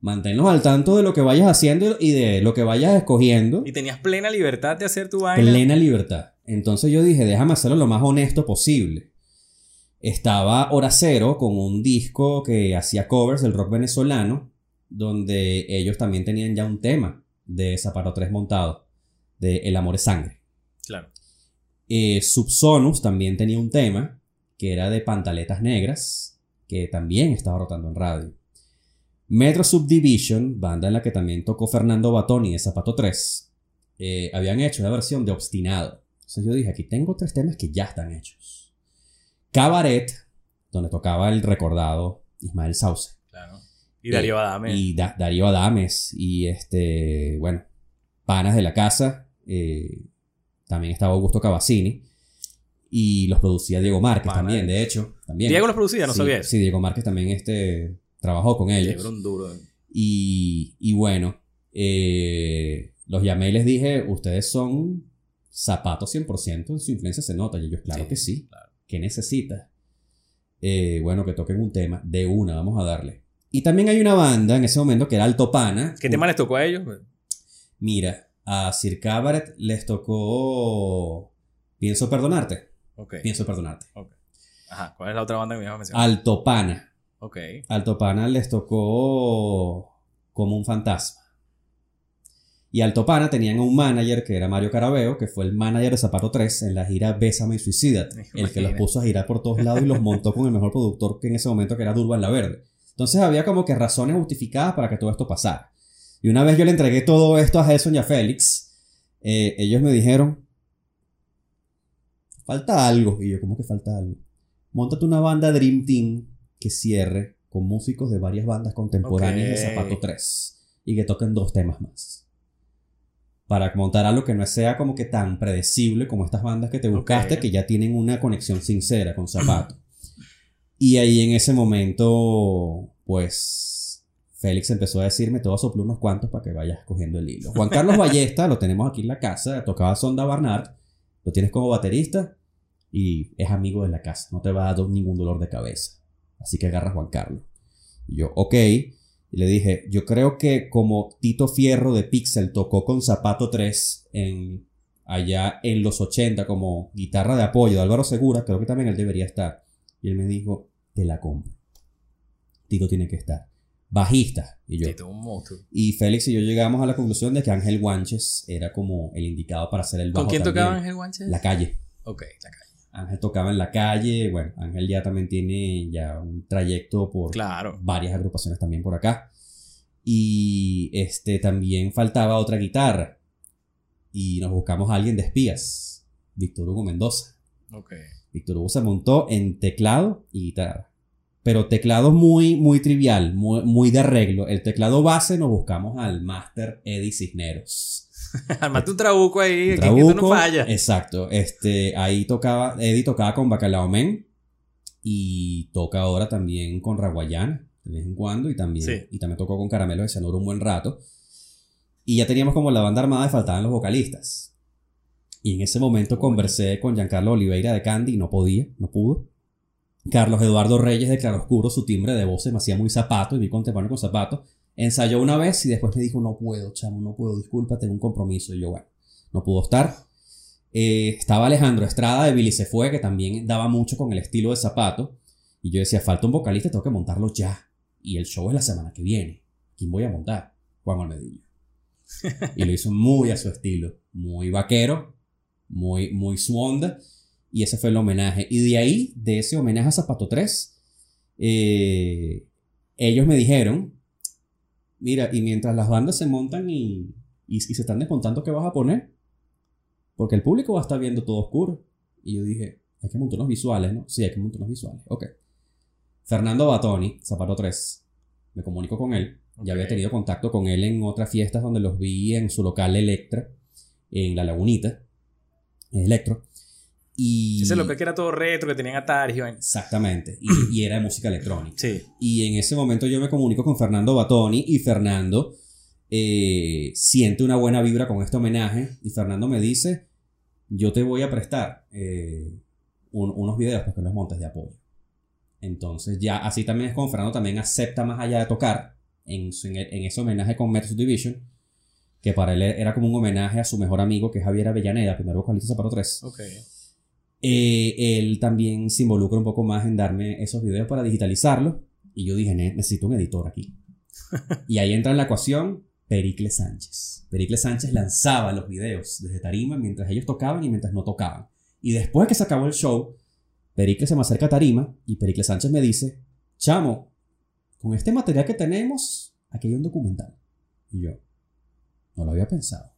A: Manténnos al tanto de lo que vayas haciendo y de lo que vayas escogiendo.
B: Y tenías plena libertad de hacer tu vaina.
A: Plena libertad. Entonces yo dije, déjame hacerlo lo más honesto posible. Estaba Hora Cero con un disco que hacía covers del rock venezolano, donde ellos también tenían ya un tema de Zapato 3 montado, de El amor es sangre.
B: Claro.
A: Eh, Subsonus también tenía un tema que era de Pantaletas Negras, que también estaba rotando en radio. Metro Subdivision, banda en la que también tocó Fernando Batoni de Zapato 3, eh, habían hecho una versión de Obstinado. Entonces yo dije, aquí tengo tres temas que ya están hechos. Cabaret, donde tocaba el recordado Ismael Sauce.
B: Claro. Y Darío
A: Eh,
B: Adame.
A: Y Da- Darío Adames. Y este, bueno, panas de la casa. Eh, también estaba Augusto Cavazzini. Y los producía Diego Márquez también,
B: de-
A: hecho. También.
B: Diego los producía, no
A: Sí,
B: sabía.
A: Sí, Diego Márquez también este, trabajó con ellos.
B: Duro.
A: Y, y bueno, eh, los llamé y les dije, ustedes son zapatos 100%, en su influencia se nota. Y ellos, claro
B: Sí,
A: que sí.
B: claro.
A: ¿Qué necesitas? Eh, bueno, que toquen un tema de una, vamos a darle. Y también hay una banda en ese momento que era Alto Pana.
B: ¿Qué tema les tocó a ellos?
A: Mira, a Sir Cabaret les tocó Pienso perdonarte. Pienso perdonarte.
B: Ajá. ¿Cuál es la otra banda que me ibas a mencionar?
A: Alto Pana.
B: Ok.
A: Alto Pana les tocó como un fantasma. Y Alto Pana tenían un manager que era Mario Carabeo, que fue el manager de Zapato 3 en la gira Bésame y Suicídate. El que los puso a girar por todos lados y los montó con el mejor productor que en ese momento que era Durban La Verde. Entonces había como que razones justificadas para que todo esto pasara. Y una vez yo le entregué todo esto a Gelson y a Félix, eh, ellos me dijeron, falta algo. Y yo, ¿cómo que falta algo? Móntate una banda Dream Team que cierre con músicos de varias bandas contemporáneas de. Zapato 3 y que toquen dos temas más. para montar algo que no sea como que tan predecible como estas bandas que te buscaste, que ya tienen una conexión sincera con Zapato. Y ahí en ese momento, pues, Félix empezó a decirme, te voy a soplar unos cuantos para que vayas cogiendo el hilo. Juan Carlos Ballesta, lo tenemos aquí en la casa, tocaba Sonda Barnard, lo tienes como baterista y es amigo de la casa, no te va a dar ningún dolor de cabeza. Así que agarra a Juan Carlos. Y yo, ok. Y le dije, yo creo que como Tito Fierro de Pixel tocó con Zapato 3 en, allá en los 80 como guitarra de apoyo de Álvaro Segura, creo que también él debería estar. Y él me dijo, te la compro. Tito tiene que estar. Bajista. Y yo. Y Félix y yo llegamos a la conclusión de que Ángel Guanches era como el indicado para hacer el bajo
B: ¿Con quién tocaba Ángel Guanches?
A: La calle.
B: Ok, la calle.
A: Ángel tocaba en la calle. Bueno, Ángel ya también tiene ya un trayecto por
B: Claro.
A: varias agrupaciones también por acá. Y este también faltaba otra guitarra. Y nos buscamos a alguien de espías. Víctor Hugo Mendoza.
B: Ok.
A: Víctor Hugo se montó en teclado y guitarra. Pero teclado muy, muy trivial, muy, muy de arreglo. El teclado base nos buscamos al Master Eddie Cisneros.
B: Armate un trabuco ahí, que esto
A: Trabuco,
B: no falla.
A: Exacto. Este, ahí tocaba, Eddie tocaba con Bacalao Men y toca ahora también con Raguayana de vez en cuando y también,
B: Sí.
A: y también tocó con Caramelo de Cianuro un buen rato. Y ya teníamos como la banda armada y faltaban los vocalistas. Y en ese momento conversé con Giancarlo Oliveira de Candy y no podía, no pudo. Carlos Eduardo Reyes de Claroscuro, su timbre de voz se me hacía muy zapato y vi contemporáneo con zapato. Ensayó una vez y después me dijo, no puedo, chamo, no puedo, disculpa, tengo un compromiso. Y yo, bueno, no pudo estar. Eh, estaba Alejandro Estrada de Billy Se Fue, que también daba mucho con el estilo de zapato. Y yo decía, falta un vocalista, tengo que montarlo ya. Y el show es la semana que viene. ¿Quién voy a montar? Juan Olmedilla. y lo hizo muy a su estilo, muy vaquero, muy, muy su onda. Y ese fue el homenaje. Y de ahí, de ese homenaje a Zapato 3, eh, ellos me dijeron, mira, y mientras las bandas se montan y, y, y se están desmontando, ¿qué vas a poner? Porque el público va a estar viendo todo oscuro. Y yo dije, hay que montar unos visuales, ¿no? Sí, hay que montar unos visuales. Ok. Fernando Batoni, Zapato 3, me comunico con él. Ya había tenido contacto con él en otras fiestas donde los vi en su local Electra, en La Lagunita, en Electro. Y...
B: Ese local que era todo retro, que tenían Atari vaina.
A: Exactamente. Y, y era de música electrónica.
B: Sí.
A: Y en ese momento yo me comunico con Fernando Batoni y Fernando eh, siente una buena vibra con este homenaje y Fernando me dice, yo te voy a prestar eh, un- unos videos para que los montes de apoyo. Entonces ya así también es como Fernando también acepta más allá de tocar en, en, en ese homenaje con Metro Division, que para él era como un homenaje a su mejor amigo que es Javier Avellaneda, primer vocalista de Zapato 3.
B: Ok.
A: Eh, él también se involucra un poco más en darme esos videos para digitalizarlos. Y yo dije, "Ne- necesito un editor aquí. y ahí entra en la ecuación Pericles Sánchez. Pericles Sánchez lanzaba los videos desde Tarima mientras ellos tocaban y mientras no tocaban. Y después que se acabó el show, Pericles se me acerca a Tarima y Pericles Sánchez me dice, chamo, con este material que tenemos, aquí hay un documental. Y yo, no lo había pensado.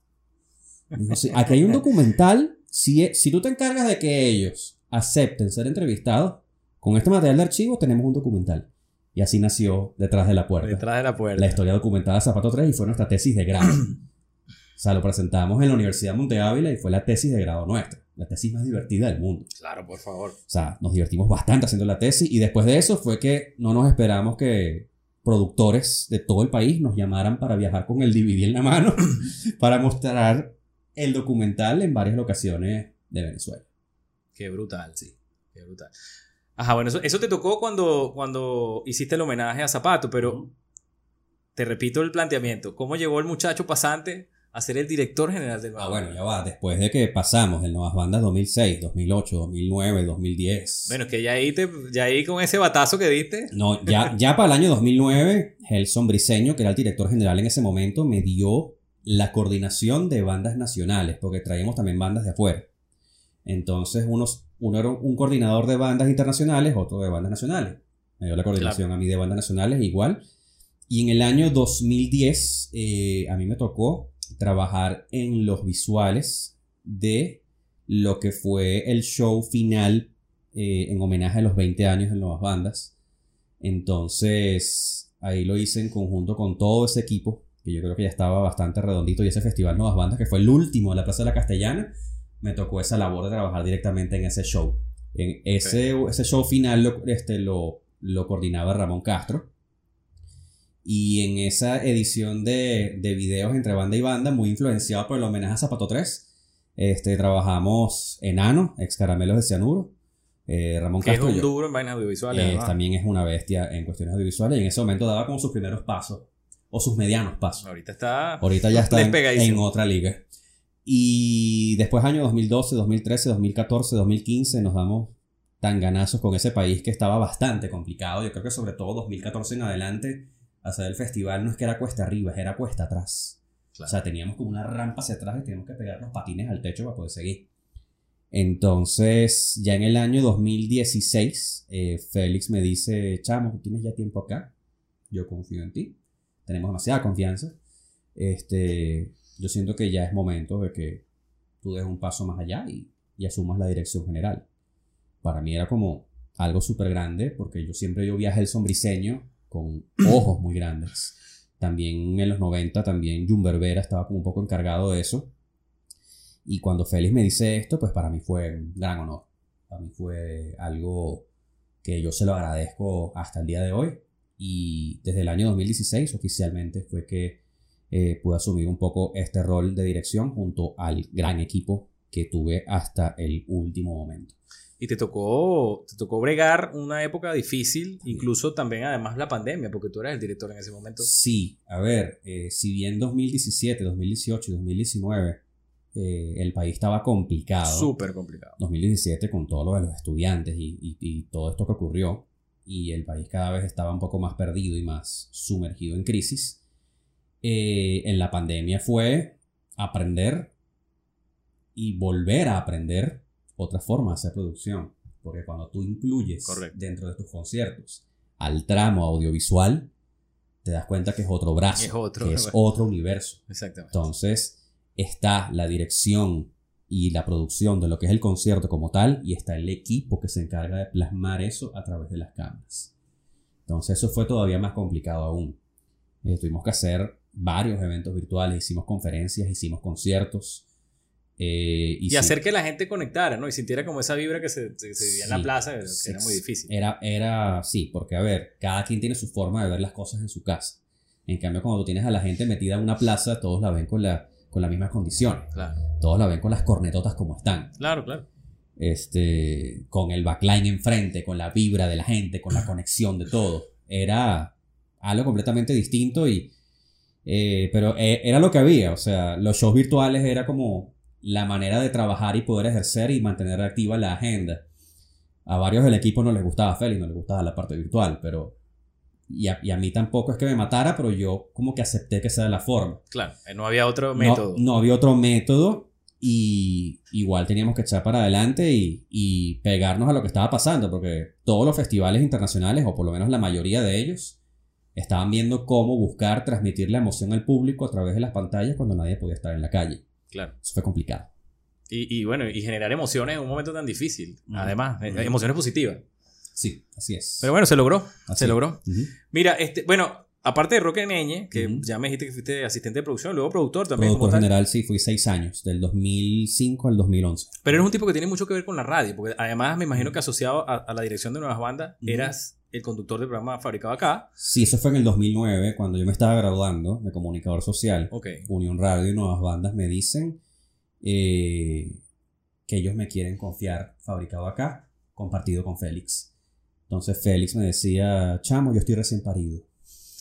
A: Dijo, "Sí, aquí hay un documental. Si, e- si tú te encargas de que ellos acepten ser entrevistados, con este material de archivo tenemos un documental. Y así nació Detrás de la Puerta.
B: Detrás de la puerta.
A: La historia documentada de Zapato 3 y fue nuestra tesis de grado. o sea, lo presentamos en la Universidad Monte Ávila y fue la tesis de grado nuestra. La tesis más divertida del mundo.
B: Claro, por favor.
A: O sea, nos divertimos bastante haciendo la tesis y después de eso fue que no nos esperamos que productores de todo el país nos llamaran para viajar con el DVD en la mano para mostrar el documental en varias locaciones de Venezuela.
B: Qué brutal, sí. Qué brutal. Ajá, bueno, eso, eso te tocó cuando, cuando hiciste el homenaje a Zapato, pero te repito el planteamiento. ¿Cómo llegó el muchacho pasante a ser el director general del
A: Ah,
B: Nueva
A: bueno, ya va. Después de que pasamos en Nuevas Bandas 2006, 2008, 2009, 2010.
B: Bueno, es que ya ahí, te, ya ahí con ese batazo que diste.
A: No, ya, ya para el año 2009, Gelson Briseño, que era el director general en ese momento, me dio la coordinación de bandas nacionales, porque traíamos también bandas de afuera. Entonces, unos, uno era un coordinador de bandas internacionales, otro de bandas nacionales. Me dio la coordinación a mí de bandas nacionales igual. Y en el año 2010, eh, a mí me tocó trabajar en los visuales de lo que fue el show final eh, en homenaje a los 20 años de Nuevas Bandas. Entonces, ahí lo hice en conjunto con todo ese equipo que yo creo que ya estaba bastante redondito, y ese festival Nuevas Bandas, que fue el último de la Plaza de la Castellana, me tocó esa labor de trabajar directamente en ese show. En ese, ese show final lo, este, lo, lo coordinaba Ramón Castro. Y en esa edición de, de videos entre banda y banda, muy influenciado por el homenaje a Zapato 3, este, trabajamos Enano, ex Caramelos de Cianuro. Eh, Ramón
B: Que es
A: Castro.
B: un duro en vainas audiovisuales.
A: eh, también es una bestia en cuestiones audiovisuales y en ese momento daba como sus primeros pasos o sus medianos pasos.
B: Ahorita está.
A: Ahorita ya está en, otra liga. Y después año 2012, 2013, 2014, 2015 nos damos tan ganazos con ese país que estaba bastante complicado. Yo creo que sobre todo 2014 en adelante hacer el festival no es que era cuesta arriba, era cuesta atrás.
B: Claro.
A: O sea, teníamos como una rampa hacia atrás y teníamos que pegar los patines al techo para poder seguir. Entonces, ya en el año 2016, eh, Félix me dice, chamo, tienes ya tiempo acá, yo confío en ti, tenemos demasiada confianza, este, yo siento que ya es momento de que tú des un paso más allá y, y asumas la dirección general. Para mí era como algo súper grande, porque yo siempre yo viajé el sombriceño con ojos muy grandes. También en los 90, también Jumber Vera estaba como un poco encargado de eso. Y cuando Félix me dice esto, pues para mí fue un gran honor. Para mí fue algo que yo se lo agradezco hasta el día de hoy. Y desde el año 2016 oficialmente fue que eh, pude asumir un poco este rol de dirección junto al gran equipo que tuve hasta el último momento.
B: Y te tocó, te tocó bregar una época difícil, incluso también además la pandemia, porque tú eras el director en ese momento.
A: Sí, a ver, eh, si bien 2017, 2018 y 2019 eh, el país estaba complicado.
B: Súper complicado.
A: 2017 con todo lo de los estudiantes y, y- y todo esto que ocurrió y el país cada vez estaba un poco más perdido y más sumergido en crisis. eh, en la pandemia fue aprender y volver a aprender otra forma de hacer producción. Porque cuando tú incluyes
B: Correcto.
A: dentro de tus conciertos al tramo audiovisual, te das cuenta que es otro brazo,
B: Es otro,
A: que es otro universo.
B: Exactamente.
A: Entonces está la dirección y la producción de lo que es el concierto como tal y está el equipo que se encarga de plasmar eso a través de las cámaras. Entonces eso fue todavía más complicado aún. Eh, tuvimos que hacer varios eventos virtuales, hicimos conferencias, hicimos conciertos. eh,
B: Y
A: sí,
B: hacer que la gente conectara, ¿no? Y sintiera como esa vibra que se, se- se vivía en la plaza, que
A: sí,
B: era muy difícil.
A: Era, era, sí, porque a ver, cada quien tiene su forma de ver las cosas en su casa. En cambio, cuando tú tienes a la gente metida en una plaza, todos la ven con, la, con las mismas condiciones.
B: Claro,
A: Todos la ven con las cornetotas como están.
B: claro, claro.
A: Este, con el backline enfrente, con la vibra de la gente, con la conexión de todo. Era algo completamente distinto y... eh, pero eh, era lo que había, o sea, los shows virtuales era como la manera de trabajar y poder ejercer y mantener activa la agenda. A varios del equipo no les gustaba Félix, no les gustaba la parte virtual, pero... Y a, y a mí tampoco es que me matara, pero yo como que acepté que esa era la forma.
B: Claro, eh, no había otro método.
A: No, había otro método y igual teníamos que echar para adelante y, y pegarnos a lo que estaba pasando, porque todos los festivales internacionales, o por lo menos la mayoría de ellos, estaban viendo cómo buscar transmitir la emoción al público a través de las pantallas cuando nadie podía estar en la calle.
B: Claro.
A: Eso fue complicado.
B: Y, y bueno, y generar emociones en un momento tan difícil. Además, eh, emociones positivas.
A: Sí, así es.
B: Pero bueno, se logró.
A: Así.
B: Se logró. Mira, este, bueno, aparte de Roque Neñe, que ya me dijiste que fuiste asistente de producción, luego productor también.
A: Productor general, sí, fui seis años, del 2005 al 2011.
B: Pero eres un tipo que tiene mucho que ver con la radio, porque además me imagino que asociado a, a la dirección de Nuevas Bandas, eras el conductor del programa Fabricado Acá.
A: Sí, eso fue en el 2009, cuando yo me estaba graduando de comunicador social.
B: Ok.
A: Unión Radio y Nuevas Bandas me dicen eh, que ellos me quieren confiar fabricado acá, compartido con Félix. Entonces Félix me decía, chamo, yo estoy recién parido.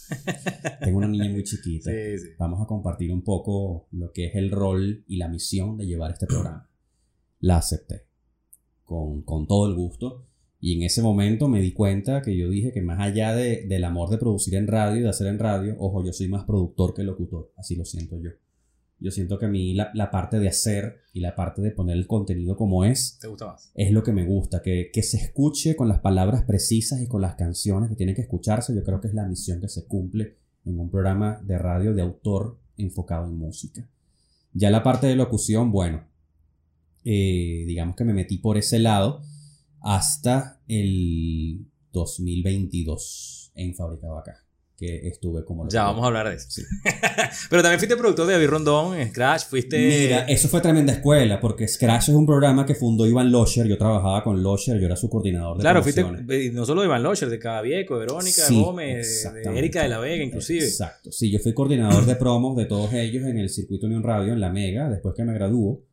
A: Tengo una niña muy chiquita.
B: Sí, sí.
A: Vamos a compartir un poco lo que es el rol y la misión de llevar este programa. La acepté con, con todo el gusto. Y en ese momento me di cuenta que yo dije que más allá de- del amor de producir en radio y de hacer en radio, ojo, yo soy más productor que locutor, así lo siento yo. Yo siento que a mí la, la parte de hacer y la parte de poner el contenido como es,
B: ¿Te gusta más?
A: es lo que me gusta, que, que se escuche con las palabras precisas y con las canciones que tienen que escucharse. Yo creo que es la misión que se cumple en un programa de radio de autor enfocado en música. Ya la parte de locución, bueno, eh, digamos que me metí por ese lado hasta el 2022 en Fabricado Acá, que estuve como
B: Ya vamos a hablar de eso.
A: Sí.
B: Pero también fuiste productor de David Rondón en Scratch, fuiste...
A: Mira, eso fue tremenda escuela, porque Scratch es un programa que fundó Iván Locher. Yo trabajaba con Locher, yo era su coordinador de
B: Claro, fuiste, no solo de Iván Locher, de Cadavieco, de Verónica,
A: Sí,
B: de Gómez, de. Erika de la Vega, inclusive.
A: Exacto. Sí, yo fui coordinador de promos de todos ellos en el circuito Unión Radio, en La Mega, después que me graduó.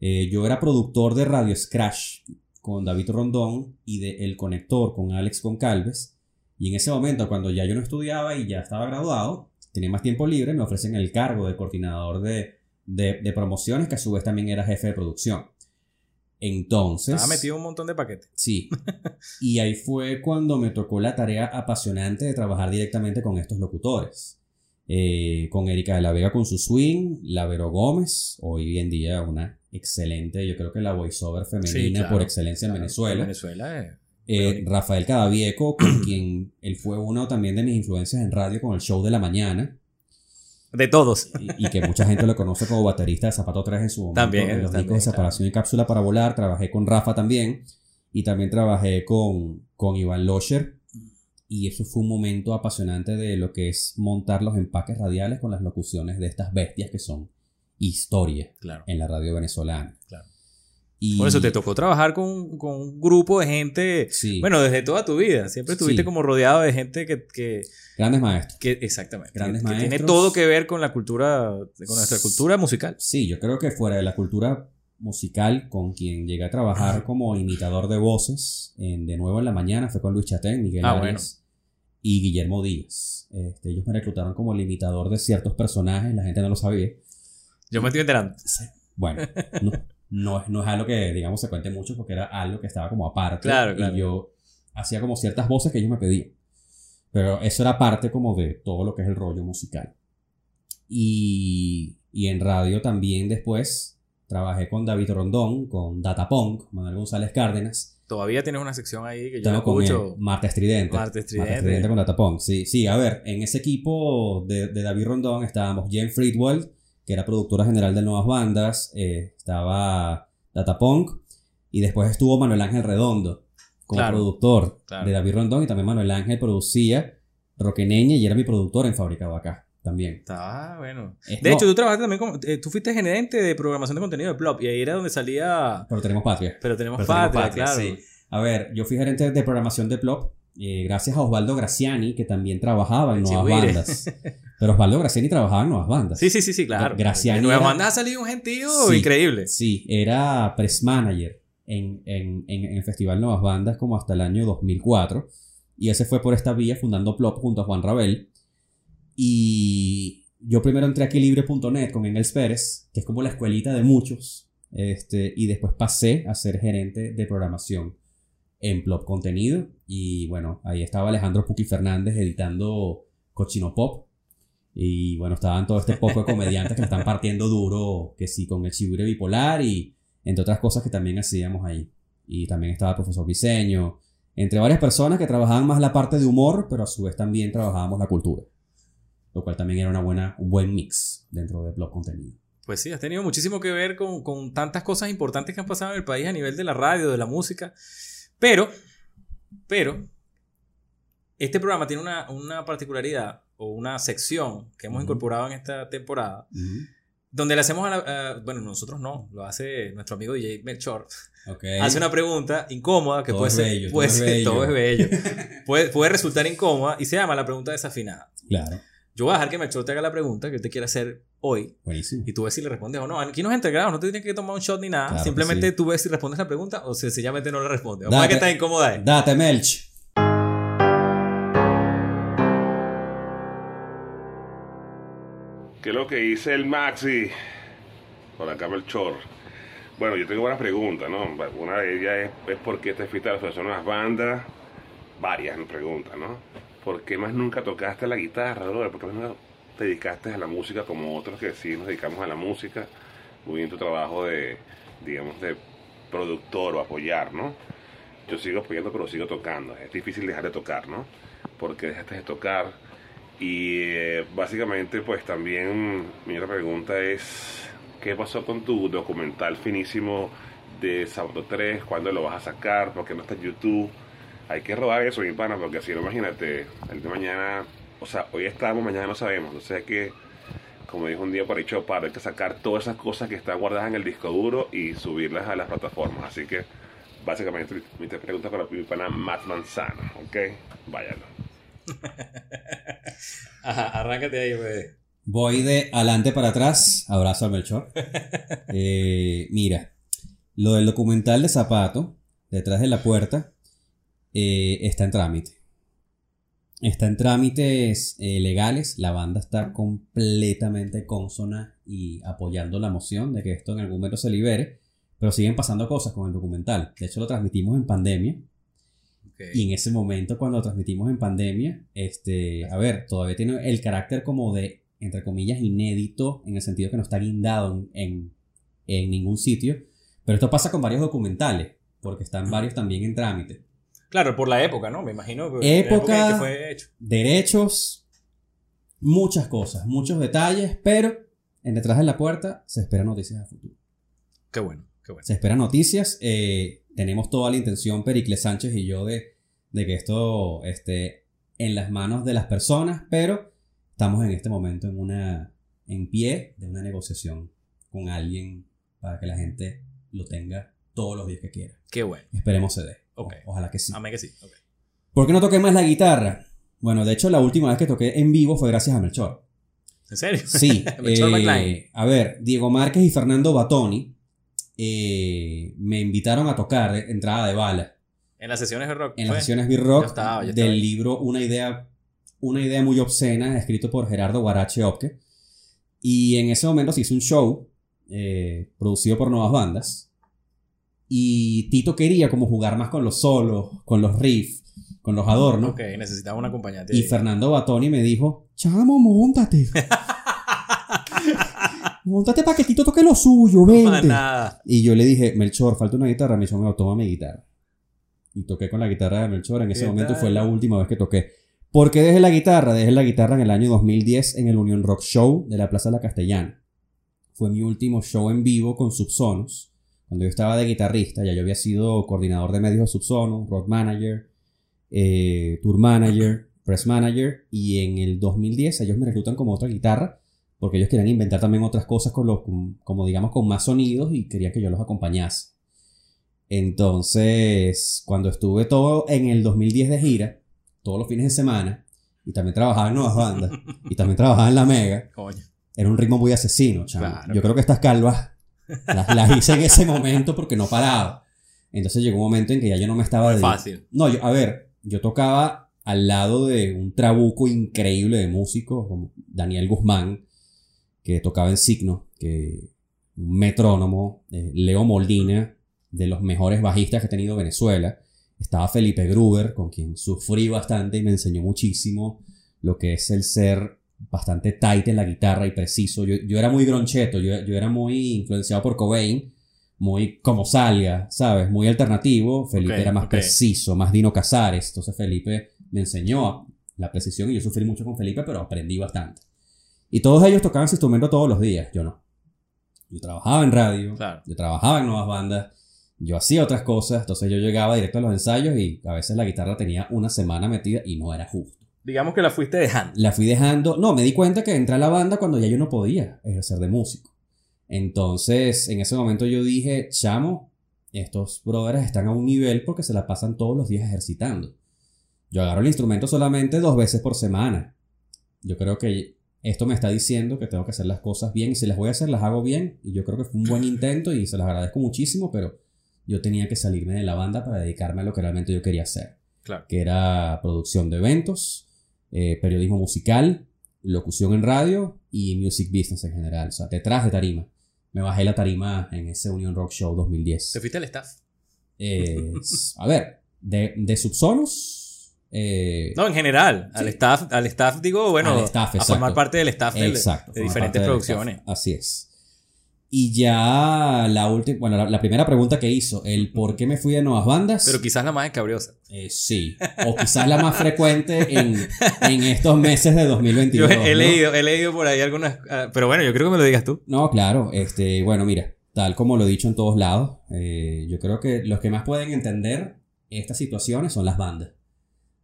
A: Eh, yo era productor de Radio Scratch con David Rondón y de El Conector con Alex Goncalves. Y en ese momento, cuando ya yo no estudiaba y ya estaba graduado, tenía más tiempo libre, me ofrecen el cargo de coordinador de, de, de promociones, que a su vez también era jefe de producción. Entonces...
B: Estaba metido un montón de paquetes.
A: Sí. Y ahí fue cuando me tocó la tarea apasionante de trabajar directamente con estos locutores. Eh, con Erika de la Vega con su swing, la Vero Gómez, hoy en día una excelente, yo creo que la voiceover femenina
B: Sí, claro,
A: por excelencia en Venezuela.
B: Venezuela es...
A: Eh. Rafael Cadavieco, con quien él fue uno también de mis influencias en radio con el show de la mañana.
B: De todos.
A: y, y que mucha gente lo conoce como baterista de Zapato 3 en su momento.
B: También,
A: en los
B: también,
A: discos de separación y cápsula para volar. Trabajé con Rafa también. Y también trabajé con, con Iván Locher. Y eso fue un momento apasionante de lo que es montar los empaques radiales con las locuciones de estas bestias que son historia
B: Claro.
A: en la radio venezolana.
B: Claro.
A: Y,
B: Por eso te tocó trabajar con, con un grupo de gente,
A: Sí,
B: bueno, desde toda tu vida. Siempre estuviste
A: Sí.
B: como rodeado de gente que, que,
A: grandes maestros.
B: que- exactamente,
A: Grandes
B: que, que tiene
A: maestros.
B: todo que ver con la cultura, con nuestra cultura musical.
A: Sí, yo creo que fuera de la cultura musical, con quien llegué a trabajar como imitador de voces, en, de nuevo en la mañana, fue con Luis Chatén, Miguel
B: Ah,
A: Arias y Guillermo Díaz. Este, ellos me reclutaron como el imitador de ciertos personajes, la gente no lo sabía.
B: Yo me estoy enterando.
A: Bueno, no, no, es- no es algo que, digamos, se cuente mucho porque era algo que estaba como aparte.
B: Claro, claro.
A: Y yo hacía como ciertas voces que ellos me pedían. Pero eso era parte como de todo lo que es el rollo musical. Y, y en radio también después trabajé con David Rondón, con Datapunk, Manuel González Cárdenas.
B: Todavía tienes una sección ahí que yo no escucho.
A: él, Martes Tridente.
B: Martes Tridente.
A: Martes Tridente con Datapunk. Sí, sí, a ver, en ese equipo de, de David Rondón estábamos Jen Friedwald, que era productora general de Nuevas Bandas, eh, estaba Datapunk, y después estuvo Manuel Ángel Redondo como
B: Claro,
A: productor
B: claro.
A: de David Rondón, y también Manuel Ángel producía Roqueneña y era mi productor en Fábrica Acá también.
B: Está bueno.
A: Eh,
B: De
A: no,
B: hecho, tú trabajaste también como. eh, tú fuiste gerente de programación de contenido de Plop y ahí era donde salía.
A: Pero tenemos patria.
B: Pero tenemos
A: Pero tenemos
B: patria, claro.
A: sí. A ver, yo fui gerente de programación de Plop, eh, gracias a Osvaldo Graciani, que también trabajaba en Nuevas. Bandas. Pero Osvaldo Graciani trabajaba en Nuevas Bandas.
B: Sí, sí, sí, sí, claro.
A: Graciani
B: En Nuevas
A: era-
B: Bandas ha salido un gentío
A: Sí.
B: increíble.
A: Sí, era press manager en, en, en, en el Festival Nuevas Bandas como hasta el año 2004. Y ese fue por esta vía fundando Plop junto a Juan Rabel. Y yo primero entré a Equilibre.net con Engels Pérez, que es como la escuelita de muchos. Este, y después pasé a ser gerente de programación en Plop Contenido. Y bueno, ahí estaba Alejandro Puki Fernández editando Cochino Pop. Y bueno, estaban todo este poco de comediantes que están partiendo duro, que sí, con el chigüire bipolar y entre otras cosas que también hacíamos ahí. Y también estaba el profesor Briseño, entre varias personas que trabajaban más la parte de humor, pero a su vez también trabajábamos la cultura. Lo cual también era una buena, un buen mix dentro de Blog Contenido.
B: Pues sí, has tenido muchísimo que ver con, con tantas cosas importantes que han pasado en el país a nivel de la radio, de la música. Pero, pero, este programa tiene una, una particularidad o una sección que hemos
A: Ujú.
B: incorporado en esta temporada, donde le hacemos a la, a- bueno, nosotros no, lo hace nuestro amigo DJ Melchor.
A: Ok.
B: Hace una pregunta incómoda que
A: Todo
B: puede ser,
A: bello,
B: puede
A: todo es
B: ser-
A: bello.
B: todo es bello. puede, puede resultar incómoda y se llama la pregunta desafinada.
A: Claro.
B: Yo voy a dejar que Melchor te haga la pregunta que él te quiere hacer hoy
A: Buenísimo.
B: y tú ves si le respondes o no. Aquí no es integrado, no te tienes que tomar un shot ni nada.
A: Claro que
B: Simplemente
A: sí.
B: tú ves si respondes la pregunta o sencillamente no le respondes.
A: Date.
B: qué tan incómoda es.
A: Date, Melch.
C: ¿Qué es lo que dice el Maxi? Por acá Melchor. Bueno, yo tengo varias preguntas, ¿no? Una de ellas es, es por qué te fuiste a la Asociación de las Bandas. Varias preguntas, ¿no? ¿Por qué más nunca tocaste la guitarra, brother? ¿Por qué más nunca te dedicaste a la música como otros que sí nos dedicamos a la música? Muy bien tu trabajo de, digamos, de productor o apoyar, ¿no? Yo sigo apoyando, pero sigo tocando. Es difícil dejar de tocar, ¿no? Porque dejaste de tocar. Y eh, básicamente, pues también mi otra pregunta es, ¿qué pasó con tu documental finísimo de Sábado 3? ¿Cuándo lo vas a sacar? ¿Por qué no está en YouTube? Hay que rodar eso, mi pana, porque si no, imagínate, el de mañana o sea, hoy estamos, mañana no sabemos. Sea que, como dijo un día por ahí Choparo, hay que sacar todas esas cosas que están guardadas en el disco duro y subirlas a las plataformas. Así que, básicamente, mi pregunta para mi pana Matt Manzano, ¿ok? Váyalo.
B: Ajá, arráncate ahí, güey.
A: Voy de adelante para atrás. Abrazo al Melchor. Eh, mira, lo del documental de Zapato, detrás de la puerta, eh, está en trámite. Está en trámites eh, legales. La banda está completamente consona y apoyando la moción de que esto en algún momento se libere. Pero siguen pasando cosas con el documental. De hecho, lo transmitimos en pandemia. Y en ese momento, cuando transmitimos en pandemia, este, a ver, todavía tiene el carácter como de, entre comillas, inédito, en el sentido que no está guindado en, en, en ningún sitio. Pero esto pasa con varios documentales, porque están varios también en trámite.
B: Claro, por la época, ¿no? Me imagino. la en
A: Época-
B: que fue hecho.
A: Derechos, muchas cosas, muchos detalles, pero en detrás de la puerta se esperan noticias a futuro.
B: Qué bueno, bueno.
A: Se esperan noticias. eh, tenemos toda la intención, Pericles Sánchez y yo, de, de que esto esté en las manos de las personas, pero estamos en este momento en una en pie de una negociación con alguien para que la gente lo tenga todos los días que quiera.
B: Qué bueno.
A: Esperemos se dé.
B: Ok.
A: O- ojalá que sí.
B: Amén que sí. ok.
A: ¿Por qué no toqué más la guitarra? Bueno, de hecho, la última vez que toqué en vivo fue gracias a Melchor.
B: ¿En serio?
A: Sí.
B: Melchor
A: eh,
B: McLean.
A: a ver, Diego Márquez y Fernando Batoni eh, me invitaron a tocar de- entrada de bala
B: En las sesiones de rock.
A: en
B: ¿fue?
A: las sesiones B-Rock
B: Yo estaba, yo estaba
A: del libro Una idea, una idea muy obscena, escrito por Gerardo Guarache Opke. Y en ese momento se hizo un show eh, producido por Nuevas Bandas. Y Tito quería como jugar más con los solos, con los riffs, con los adornos.
B: Ok, necesitaba un acompañante.
A: Y Fernando Batoni me dijo, chamo, montate. montate para que Tito toque lo suyo, vente.
B: nada.
A: Y yo le dije, Melchor, falta una guitarra. Me dijo, "Me toma mi guitarra. Y toqué con la guitarra de Melchor. En ese
B: ¿Qué
A: momento
B: tal?
A: fue la última vez que toqué. ¿Por qué dejé la guitarra? Dejé la guitarra en el año 2010 en el Union Rock Show de la Plaza de la Castellana. Fue mi último show en vivo con Subsonos. Cuando yo estaba de guitarrista, ya yo había sido coordinador de medios de Subsonos, road manager, eh, tour manager, press manager. Y en el 2010 ellos me reclutan como otra guitarra porque ellos querían inventar también otras cosas con los, con- como digamos, con más sonidos y querían que yo los acompañase. Entonces, cuando estuve todo en el 2010 de gira, todos los fines de semana, y también trabajaba en nuevas bandas, y también trabajaba en la Mega,
B: Coño.
A: era un ritmo muy asesino.
B: Claro.
A: Yo creo que estas calvas las, las hice en ese momento porque no paraba. Entonces llegó un momento en que ya yo no me estaba...
B: Es
A: dedi-
B: fácil.
A: no, yo, a ver, yo tocaba al lado de un trabuco increíble de músicos, como Daniel Guzmán, que tocaba en Signo, que un metrónomo, eh, Leo Molina, de los mejores bajistas que ha tenido Venezuela. Estaba Felipe Gruber, con quien sufrí bastante y me enseñó muchísimo lo que es el ser bastante tight en la guitarra y preciso. Yo, yo era muy groncheto, yo, yo era muy influenciado por Cobain, muy como salga, ¿sabes? Muy alternativo. Felipe era más preciso, más Dino Casares. Entonces Felipe me enseñó la precisión y yo sufrí mucho con Felipe, pero aprendí bastante. Y todos ellos tocaban su instrumento todos los días, yo no. Yo trabajaba en radio,
B: Claro.
A: yo trabajaba en nuevas bandas, yo hacía otras cosas, entonces yo llegaba directo a los ensayos y a veces la guitarra tenía una semana metida y no era justo.
B: Digamos que la fuiste dejando.
A: La fui dejando, no, me di cuenta que entré a la banda cuando ya yo no podía ejercer de músico. Entonces, en ese momento yo dije, chamo, estos brothers están a un nivel porque se la pasan todos los días ejercitando. Yo agarro el instrumento solamente dos veces por semana. Yo creo que esto me está diciendo que tengo que hacer las cosas bien y si las voy a hacer las hago bien y yo creo que fue un buen intento y se las agradezco muchísimo, pero yo tenía que salirme de la banda para dedicarme a lo que realmente yo quería hacer
B: Claro.
A: que era producción de eventos, eh, periodismo musical, locución en radio y music business en general, o sea, detrás de tarima. Me bajé la tarima en ese Union Rock Show 2010.
B: ¿Te fuiste al staff?
A: Eh, a ver, de, de Subsonos. Eh,
B: No, en general. Al
A: Sí.
B: staff, al staff digo, bueno,
A: Al staff,
B: a formar parte del staff del-
A: exacto,
B: de diferentes producciones.
A: staff. Así es. Y ya la última, bueno, la, la primera pregunta que hizo, el por qué me fui de nuevas bandas.
B: Pero quizás la más escabriosa.
A: Eh, sí, o quizás la más frecuente en, en estos meses de
B: Yo
A: 2022.
B: he, he
A: ¿no?
B: leído, he leído por ahí algunas. ah, pero bueno, yo creo que me lo digas tú.
A: No, claro, este, bueno, mira, tal como lo he dicho en todos lados, eh, yo creo que los que más pueden entender estas situaciones son las bandas.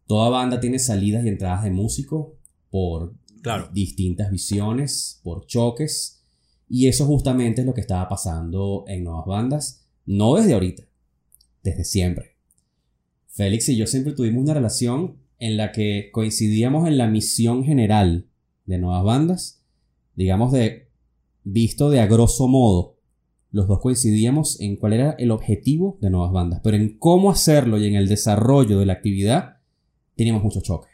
A: Toda banda tiene salidas y entradas de músicos por
B: Claro.
A: distintas visiones, por choques. Y eso justamente es lo que estaba pasando en Nuevas Bandas, no desde ahorita, desde siempre. Félix y yo siempre tuvimos una relación en la que coincidíamos en la misión general de Nuevas Bandas, digamos de visto de a grosso modo. Los dos coincidíamos en cuál era el objetivo de Nuevas Bandas, pero en cómo hacerlo y en el desarrollo de la actividad teníamos muchos choques.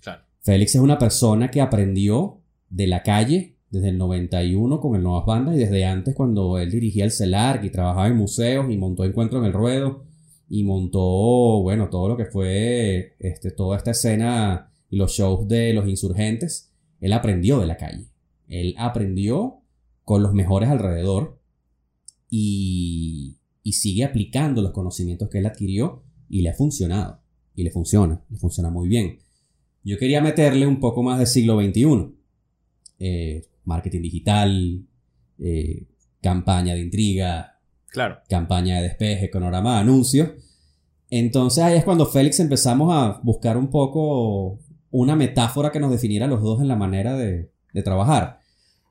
B: Claro.
A: Félix es una persona que aprendió de la calle desde el 91 con el Nuevas Bandas y desde antes cuando él dirigía el CELARC y trabajaba en museos y montó Encuentro en el Ruedo y montó, bueno, todo lo que fue este, toda esta escena y los shows de los insurgentes. Él aprendió de la calle. Él aprendió con los mejores alrededor y, y sigue aplicando los conocimientos que él adquirió y le ha funcionado. Y le funciona, le funciona muy bien. Yo quería meterle un poco más del siglo XXI. Eh, marketing digital, eh, campaña de intriga,
B: Claro.
A: campaña de despeje, panorama de anuncios. Entonces ahí es cuando Félix empezamos a buscar un poco una metáfora que nos definiera a los dos en la manera de, de trabajar.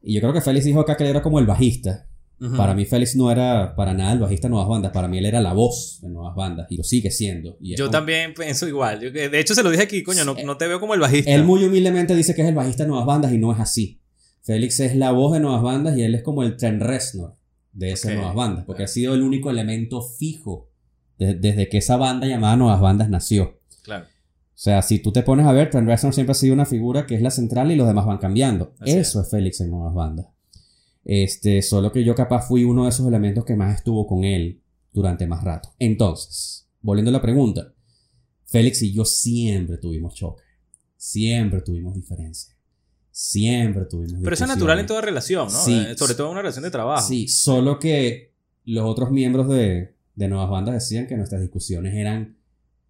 A: Y yo creo que Félix dijo acá que él era como el bajista. Para mí Félix no era para nada el bajista de Nuevas Bandas, para mí él era la voz de Nuevas Bandas y lo sigue siendo. Y
B: Yo
A: como-
B: también pienso igual. Yo de hecho, se lo dije aquí, coño, no, no te veo como el bajista.
A: Él muy humildemente dice que es el bajista de Nuevas Bandas y no es así. Félix es la voz de Nuevas Bandas y él es como el Trent Reznor de esas. Nuevas Bandas, porque ha sido el único elemento fijo de- desde que esa banda llamada Nuevas Bandas nació.
B: Claro.
A: O sea, si tú te pones a ver, Trent Reznor siempre ha sido una figura que es la central y los demás van cambiando.
B: Así
A: Eso es. Félix en Nuevas Bandas. Este, solo que yo capaz fui uno de esos elementos que más estuvo con él durante más rato. Entonces, volviendo a la pregunta, Félix y yo siempre tuvimos choque. Siempre tuvimos diferencias. Siempre tuvimos
B: Pero eso es natural en toda relación, ¿no?
A: Sí.
B: Eh, Sobre todo en una relación de trabajo.
A: Sí, solo que los otros miembros de, de Nuevas Bandas decían que nuestras discusiones eran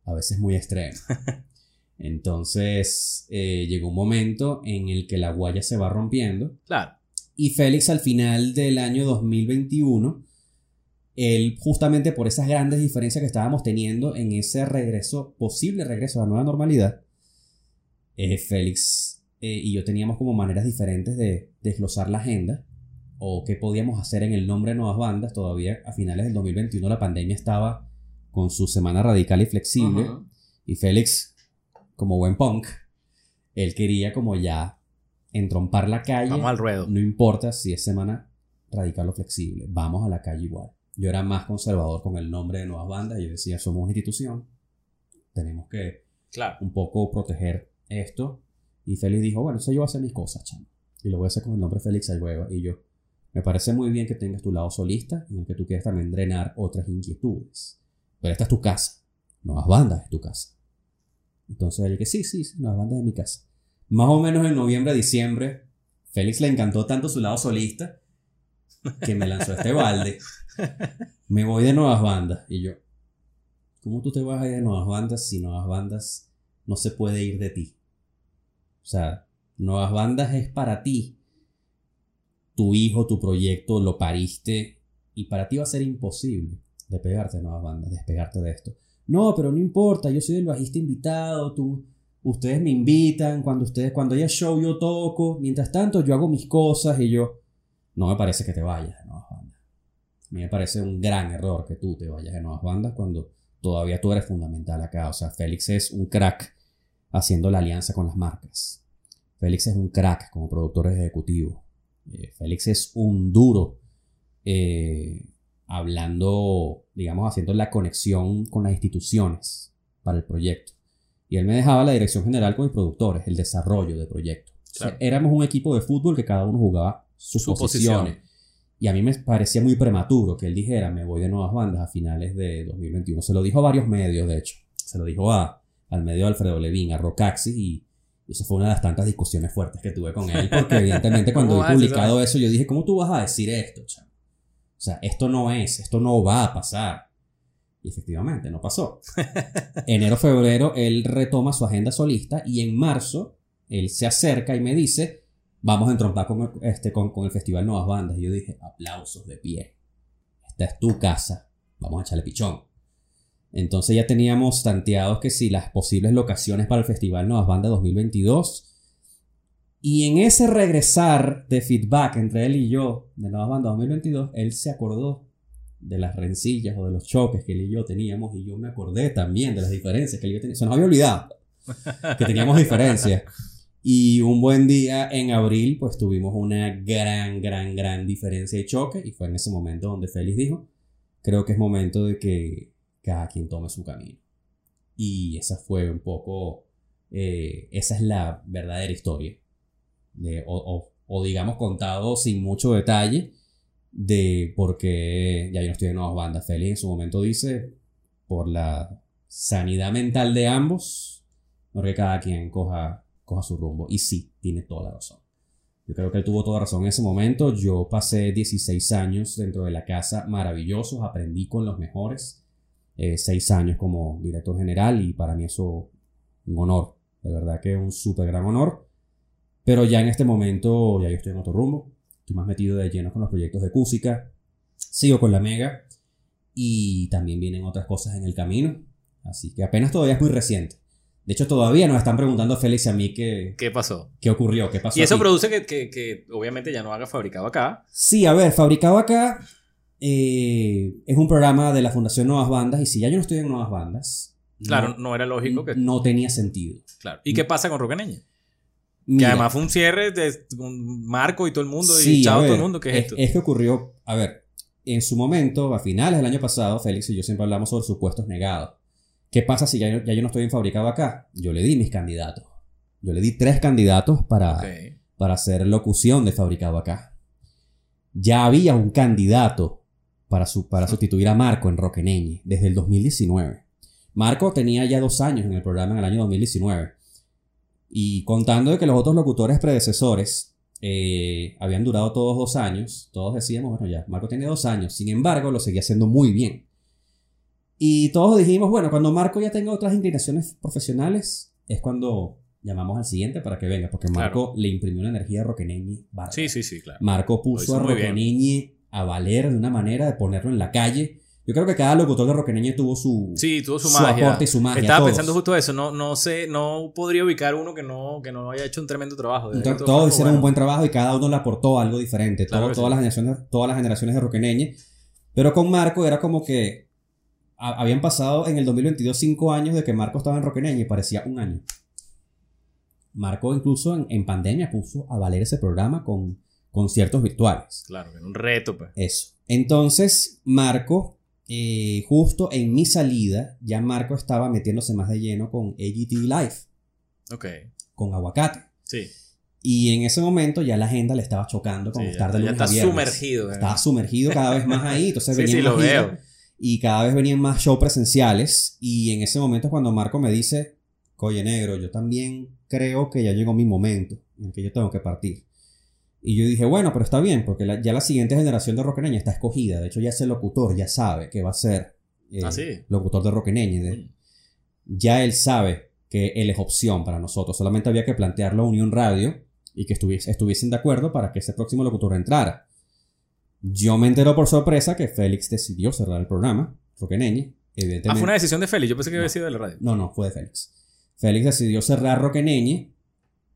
A: a veces muy extremas. Entonces eh, llegó un momento en el que la guaya se va rompiendo
B: Claro.
A: Y Félix al final del año 2021, él justamente por esas grandes diferencias que estábamos teniendo en ese regreso, posible regreso a la nueva normalidad, eh, Félix eh, y yo teníamos como maneras diferentes de desglosar la agenda o qué podíamos hacer en el nombre de nuevas bandas. Todavía a finales del 2021 la pandemia estaba con su semana radical y flexible. Y Félix, como buen punk, él quería como ya entrompar la calle.
B: Vamos al ruedo.
A: No importa si es semana radical o flexible, vamos a la calle igual. Yo era más conservador con el nombre de nuevas bandas. y Yo decía, somos una institución, tenemos que
B: Claro.
A: un poco proteger esto. Y Félix dijo, bueno, eso yo voy a hacer mis cosas, chamo. Y lo voy a hacer con el nombre Félix Ayueva. Y yo, me parece muy bien que tengas tu lado solista en el que tú quieres también drenar otras inquietudes. Pero esta es tu casa. Nuevas bandas es tu casa. Entonces él dije, sí, sí, sí, nuevas bandas es mi casa. Más o menos en noviembre, diciembre, Félix le encantó tanto su lado solista que me lanzó este balde. Me voy de nuevas bandas. Y yo, ¿cómo tú te vas a ir de nuevas bandas si nuevas bandas no se puede ir de ti? O sea, nuevas bandas es para ti. Tu hijo, tu proyecto, lo pariste y para ti va a ser imposible despegarte de nuevas bandas, despegarte de esto. No, pero no importa, yo soy el bajista invitado, tú, ustedes me invitan, cuando ustedes, cuando haya show yo toco, mientras tanto yo hago mis cosas y yo, no me parece que te vayas de nuevas bandas. A mí me parece un gran error que tú te vayas de nuevas bandas cuando todavía tú eres fundamental acá. O sea, Félix es un crack haciendo la alianza con las marcas. Félix es un crack como productor ejecutivo. Eh, Félix es un duro eh, hablando, digamos, haciendo la conexión con las instituciones para el proyecto. Y él me dejaba la dirección general con mis productores, el desarrollo del proyecto. O sea,
B: Claro.
A: éramos un equipo de fútbol que cada uno jugaba sus
B: Su
A: posiciones.
B: posición.
A: Y a mí me parecía muy prematuro que él dijera, me voy de nuevas bandas a finales de 2021. Se lo dijo a varios medios, de hecho. Se lo dijo a, al medio de Alfredo Levín, a Rocaxis, y eso fue una de las tantas discusiones fuertes que tuve con él, porque evidentemente cuando
B: ¿Cómo
A: he publicado eso, yo dije, ¿cómo tú vas a decir esto, chamo? O sea, esto no es, esto no va a pasar. Y efectivamente, no pasó. Enero, febrero, él retoma su agenda solista y en marzo, él se acerca y me dice, vamos a entrompar con, el- este, con, con el Festival Nuevas Bandas. Y yo dije, aplausos de pie. Esta es tu casa. Vamos a echarle pichón. Entonces ya teníamos tanteados que si las posibles locaciones para el Festival Nuevas Bandas 2022 Y en ese regresar de feedback entre él y yo de Nuevas Bandas 2022, él se acordó de las rencillas o de los choques que él y yo teníamos y yo me acordé también de las diferencias que él y yo teníamos. Se nos había olvidado que teníamos diferencias. Y un buen día en abril, pues tuvimos una gran, gran, gran diferencia de choque y fue en ese momento donde Félix dijo, creo que es momento de que cada quien tome su camino. Y esa fue un poco, eh, esa es la verdadera historia. De, o, digamos contado sin mucho detalle de por qué ya yo no estoy en nuevas bandas. Félix en su momento dice, por la sanidad mental de ambos, porque cada quien coja, coja su rumbo. Y sí, tiene toda la razón. Yo creo que él tuvo toda razón en ese momento. Yo pasé 16 años dentro de la casa maravillosos, aprendí con los mejores. Eh, seis años como director general y para mí eso un honor. De verdad que es un súper gran honor. Pero ya en este momento ya yo estoy en otro rumbo. Estoy más metido de lleno con los proyectos de Cúsica. Sigo con la Mega. Y también vienen otras cosas en el camino. Así que apenas todavía es muy reciente. De hecho, todavía nos están preguntando Félix y a mí qué,
B: ¿Qué pasó?
A: ¿Qué ocurrió? ¿Qué pasó?
B: Y eso
A: aquí?
B: produce que, que, que, obviamente ya no haga fabricado acá.
A: Sí, a ver, fabricado acá eh, es un programa de la Fundación Nuevas Bandas. Y si ya yo no estoy en Nuevas Bandas.
B: Claro,
A: no,
B: no, era lógico que.
A: No tenía sentido.
B: Claro. ¿Y qué pasa con Rocaneña? Que además fue un cierre de un Marco y todo el mundo.
A: sí,
B: y chao
A: a
B: todo el mundo. ¿Qué es,
A: es,
B: esto?
A: es que ocurrió, a ver, en su momento, a finales del año pasado, Félix y yo siempre hablamos sobre supuestos negados. ¿Qué pasa si ya, yo- ya yo no estoy en fabricado acá? Yo le di mis candidatos. Yo le di tres candidatos para, para hacer locución de fabricado acá. Ya había un candidato para, su, para sustituir a Marco en Roqueneñe desde el 2019. Marco tenía ya dos años en el programa en el año 2019. Y contando de que los otros locutores predecesores eh, habían durado todos dos años, todos decíamos, bueno, ya, Marco tiene dos años. Sin embargo, lo seguía haciendo muy bien. Y todos dijimos, bueno, cuando Marco ya tenga otras inclinaciones profesionales, es cuando llamamos al siguiente para que venga, porque Marco le imprimió una energía a Roqueneñi bárbara.
B: Sí, sí, sí, claro.
A: Marco puso a. Roqueneñi a valer de una manera de ponerlo en la calle. Yo creo que cada locutor de Roqueneñi tuvo su,
B: Sí, tuvo su,
A: su
B: magia.
A: aporte y su magia.
B: Estaba
A: todos.
B: pensando justo eso. No, no sé, no podría ubicar uno que no, que no haya hecho un tremendo trabajo. De
A: Entonces,
B: verdad,
A: todos hicieron
B: bueno.
A: un buen trabajo y cada uno le aportó algo diferente.
B: Claro
A: Todo- todas,
B: sí.
A: las generaciones, todas las generaciones de. Pero con Marco era como que a- habían pasado en el 2022 cinco años de que Marco estaba en Roqueneñe y parecía un año. Marco incluso en, en pandemia puso a valer ese programa con conciertos virtuales.
B: Claro, era un reto, pues.
A: Eso. Entonces, Marco, eh, justo en mi salida, ya Marco estaba metiéndose más de lleno con AGT Live,
B: Ok.
A: con Aguacate.
B: Sí.
A: Y en ese momento ya la agenda le estaba chocando con
B: Sí,
A: estar
B: ya,
A: de
B: ya
A: lunes a
B: está
A: viernes.
B: sumergido. ¿eh?
A: Estaba sumergido cada vez más ahí. Entonces
B: Sí,
A: venían
B: sí,
A: más
B: lo veo.
A: y cada vez venían más shows presenciales. Y en ese momento es cuando Marco me dice, Coye Negro, yo también creo que ya llegó mi momento en el que yo tengo que partir. Y yo dije, bueno, pero está bien, porque la- ya la siguiente generación de Roqueneña está escogida. De hecho, ya ese locutor ya sabe que va a ser eh,
B: Ah, sí.
A: locutor de Roqueneña. De- ya él sabe que él es opción para nosotros. Solamente había que plantearlo a Unión Radio y que estuvies- estuviesen de acuerdo para que ese próximo locutor entrara. Yo me entero por sorpresa que Félix decidió cerrar el programa, Roqueneñe, evidentemente.
B: Ah, fue una decisión de Félix. Yo pensé que había sido de la radio.
A: No, no, fue de Félix. Félix decidió cerrar Roqueneñe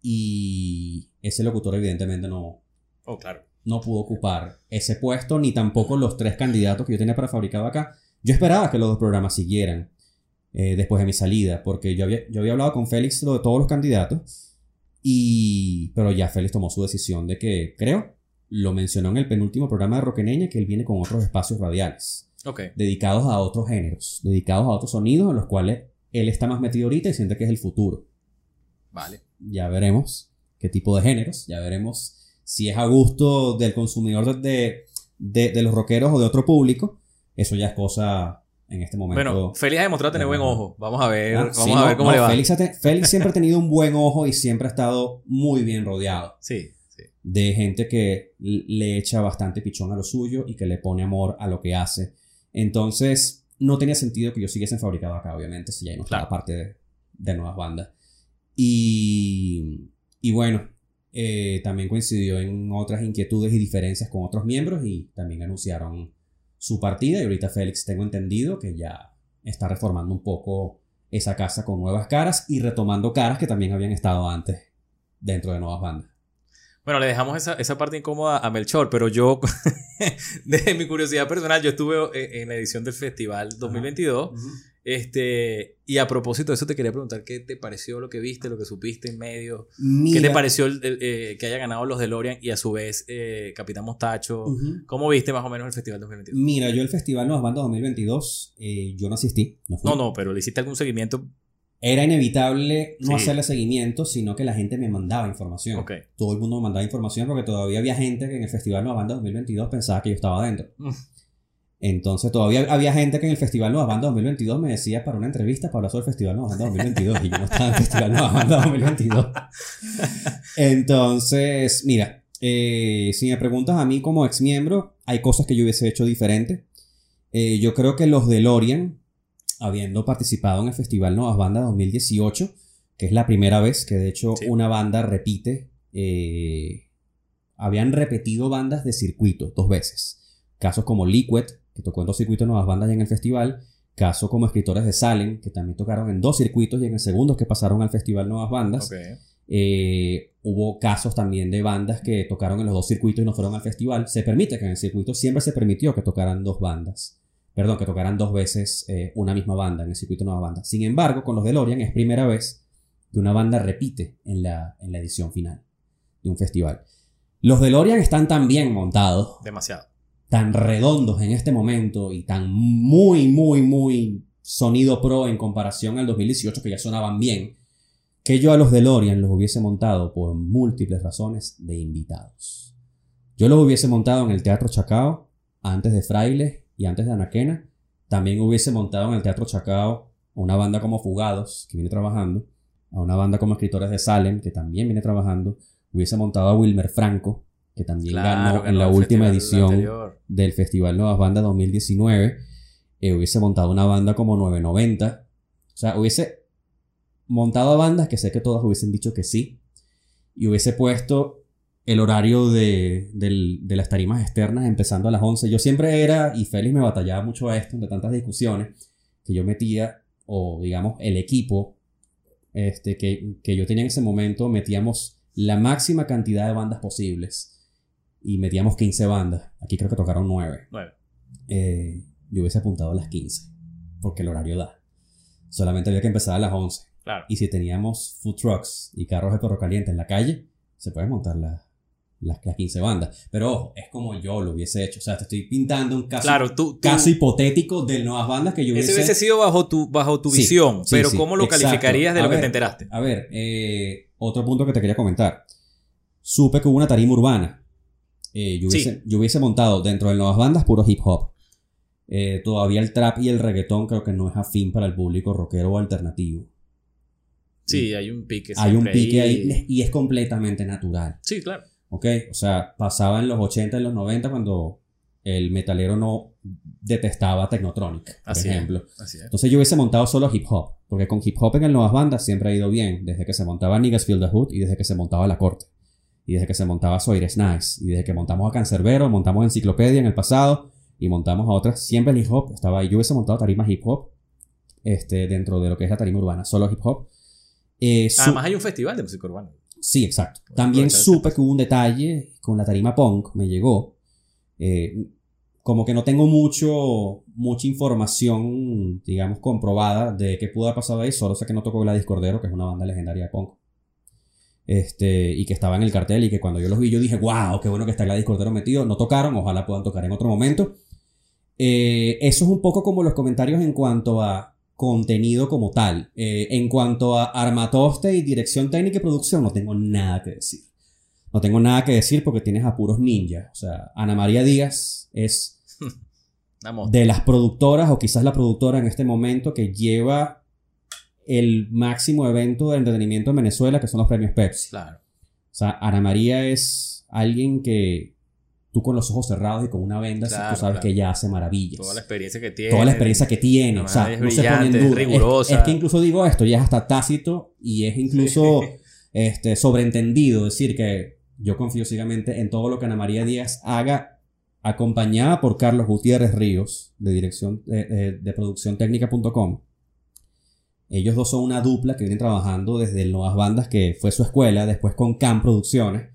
A: y ese locutor evidentemente no,
B: Oh, claro.
A: no pudo ocupar ese puesto, ni tampoco los tres candidatos que yo tenía para fabricado acá. Yo esperaba que los dos programas siguieran eh, después de mi salida, porque yo había, yo había hablado con Félix lo de todos los candidatos, y, pero ya Félix tomó su decisión de que, creo, lo mencionó en el penúltimo programa de Roqueneña, que él viene con otros espacios radiales,
B: Ok.
A: dedicados a otros géneros, dedicados a otros sonidos en los cuales él está más metido ahorita y siente que es el futuro
B: Vale.
A: ya veremos qué tipo de géneros, ya veremos si es a gusto del consumidor de, de, de los rockeros o de otro público. Eso ya es cosa en este momento.
B: Bueno, Félix ha demostrado tener buen ojo. Vamos a ver,
A: Ah,
B: vamos
A: sí,
B: a
A: no,
B: ver cómo
A: no,
B: le va.
A: Félix, te- Félix siempre ha tenido un buen ojo y siempre ha estado muy bien rodeado
B: Sí, sí.
A: de gente que le echa bastante pichón a lo suyo y que le pone amor a lo que hace. Entonces, no tenía sentido que yo siguiese en fabricado acá, obviamente, si ya no
B: Claro.
A: parte de, de nuevas bandas. Y, y bueno, eh, también coincidió en otras inquietudes y diferencias con otros miembros y también anunciaron su partida. Y ahorita Félix, tengo entendido que ya está reformando un poco esa casa con nuevas caras y retomando caras que también habían estado antes dentro de nuevas bandas.
B: Bueno, le dejamos esa, esa parte incómoda a Melchor, pero yo, de mi curiosidad personal, yo estuve eh, en la edición del festival 2022. Este, y a propósito de eso, te quería preguntar qué te pareció lo que viste, lo que supiste en medio. ¿Qué te pareció el, eh, que haya ganado los DeLorean y a su vez eh, Capitán Mostacho? ¿Cómo viste más o menos el Festival 2022?
A: Mira, yo el Festival Nuevas Bandas 2022, yo no asistí.
B: No, no, no, pero le hiciste algún seguimiento
A: era inevitable no hacerle seguimiento, sino que la gente me mandaba información. Todo el mundo me mandaba información porque todavía había gente que en el Festival Nueva Banda 2022 pensaba que yo estaba adentro. Mm. Entonces todavía había gente que en el Festival Nueva Banda 2022 me decía para una entrevista para hablar sobre el Festival Nueva Banda 2022 y yo no estaba en el Festival Nueva Banda 2022. Entonces, mira, eh, si me preguntas a mí como ex miembro, hay cosas que yo hubiese hecho diferente. Eh, yo creo que los de Lorian habiendo participado en el Festival Nuevas Bandas 2018, que es la primera vez que de hecho una banda repite. Eh, habían repetido bandas de circuito dos veces. Casos como Liquid, que tocó en dos circuitos nuevas bandas en el festival. Casos como Escritores de Salem, que también tocaron en dos circuitos y en el segundo que pasaron al festival Nuevas Bandas. Eh, hubo casos también de bandas que tocaron en los dos circuitos y no fueron al festival. Se permite que en el circuito siempre se permitió que tocaran dos bandas perdón, que tocaran dos veces eh, una misma banda en el circuito de nueva banda. Sin embargo, con los DeLorean es primera vez que una banda repite en la, en la edición final de un festival. Los DeLorean están tan bien montados.
B: Demasiado.
A: Tan redondos en este momento y tan muy, muy, muy sonido pro en comparación al 2018 que ya sonaban bien, que yo a los DeLorean los hubiese montado por múltiples razones de invitados. Yo los hubiese montado en el Teatro Chacao antes de Frailes y antes de Anaquena, también hubiese montado en el Teatro Chacao una banda como Fugados, que viene trabajando, a una banda como Escritores de Salem, que también viene trabajando, hubiese montado a Wilmer Franco, que también ganó en la última edición del Festival Nuevas Bandas 2019, eh, hubiese montado una banda como 990, o sea, hubiese montado a bandas que sé que todas hubiesen dicho que sí, y hubiese puesto el horario de, las tarimas externas empezando a las 11. Yo siempre era, y Félix me batallaba mucho a esto, de tantas discusiones, que yo metía, o digamos, el equipo este, que, yo tenía en ese momento, metíamos la máxima cantidad de bandas posibles. Y metíamos 15 bandas. Aquí creo que tocaron 9. Eh, yo hubiese apuntado a las 15, porque el horario da. Solamente había que empezar a las 11. Y si teníamos food trucks y carros de perro caliente en la calle, se puede montar la, las, 15 bandas. Pero ojo, es como yo lo hubiese hecho. O sea, te estoy pintando un caso, caso hipotético de nuevas bandas que yo hubiese...
B: Ese hubiese sido bajo tu, bajo tu visión, pero ¿cómo lo calificarías de lo que te enteraste?
A: A ver, eh, otro punto que te quería comentar. Supe que hubo una tarima urbana. Eh, yo, hubiese, yo, hubiese, montado dentro de nuevas bandas puro hip hop. Eh, todavía el trap y el reggaetón creo que no es afín para el público rockero o alternativo.
B: Sí, hay un pique.
A: Hay un pique ahí y es completamente natural.
B: Sí, claro.
A: ¿ok? O sea, pasaba en los 80 y los 90 cuando el metalero no detestaba Technotronic, por ejemplo. Entonces yo hubiese montado solo hip hop, porque con hip hop en las nuevas bandas siempre ha ido bien, desde que se montaba Niggas Feel the Hood y desde que se montaba La Corte, y desde que se montaba Soires Nice, y desde que montamos a Cancerbero, montamos Enciclopedia en el pasado, y montamos a otras, siempre el hip hop estaba ahí. Yo hubiese montado tarimas hip hop este, dentro de lo que es la tarima urbana, solo hip hop.
B: Eh, Además hay un festival de música urbana.
A: Sí, exacto. También supe que hubo un detalle con la tarima punk, me llegó. Eh, como que no tengo mucho, mucha información, digamos, comprobada de qué pudo haber pasado ahí, solo sé que no tocó Gladys Cordero, que es una banda legendaria de punk. Este, y que estaba en el cartel y que cuando yo los vi yo dije, wow, qué bueno que está Gladys Cordero metido. No tocaron, ojalá puedan tocar en otro momento. Eh, eso es un poco como los comentarios en cuanto a contenido como tal. Eh, en cuanto a armatoste y dirección técnica y producción, no tengo nada que decir. No tengo nada que decir porque tienes a puros ninjas. O sea, Ana María Díaz es de las productoras, o quizás la productora en este momento, que lleva el máximo evento de entretenimiento en Venezuela, que son los premios Pepsi.
B: Claro.
A: O sea, Ana María es alguien que tú con los ojos cerrados y con una venda, tú sabes que ella hace maravillas.
B: Toda la experiencia que tiene.
A: Toda la experiencia que tiene. o sea, no se pone en duda. Es, que incluso digo esto, ya es hasta tácito y es incluso este, sobreentendido decir que yo confío ciegamente en todo lo que Ana María Díaz haga, acompañada por Carlos Gutiérrez Ríos, de dirección de, de producción técnica.com. Ellos dos son una dupla que vienen trabajando desde Nuevas Bandas, que fue su escuela, después con CAM Producciones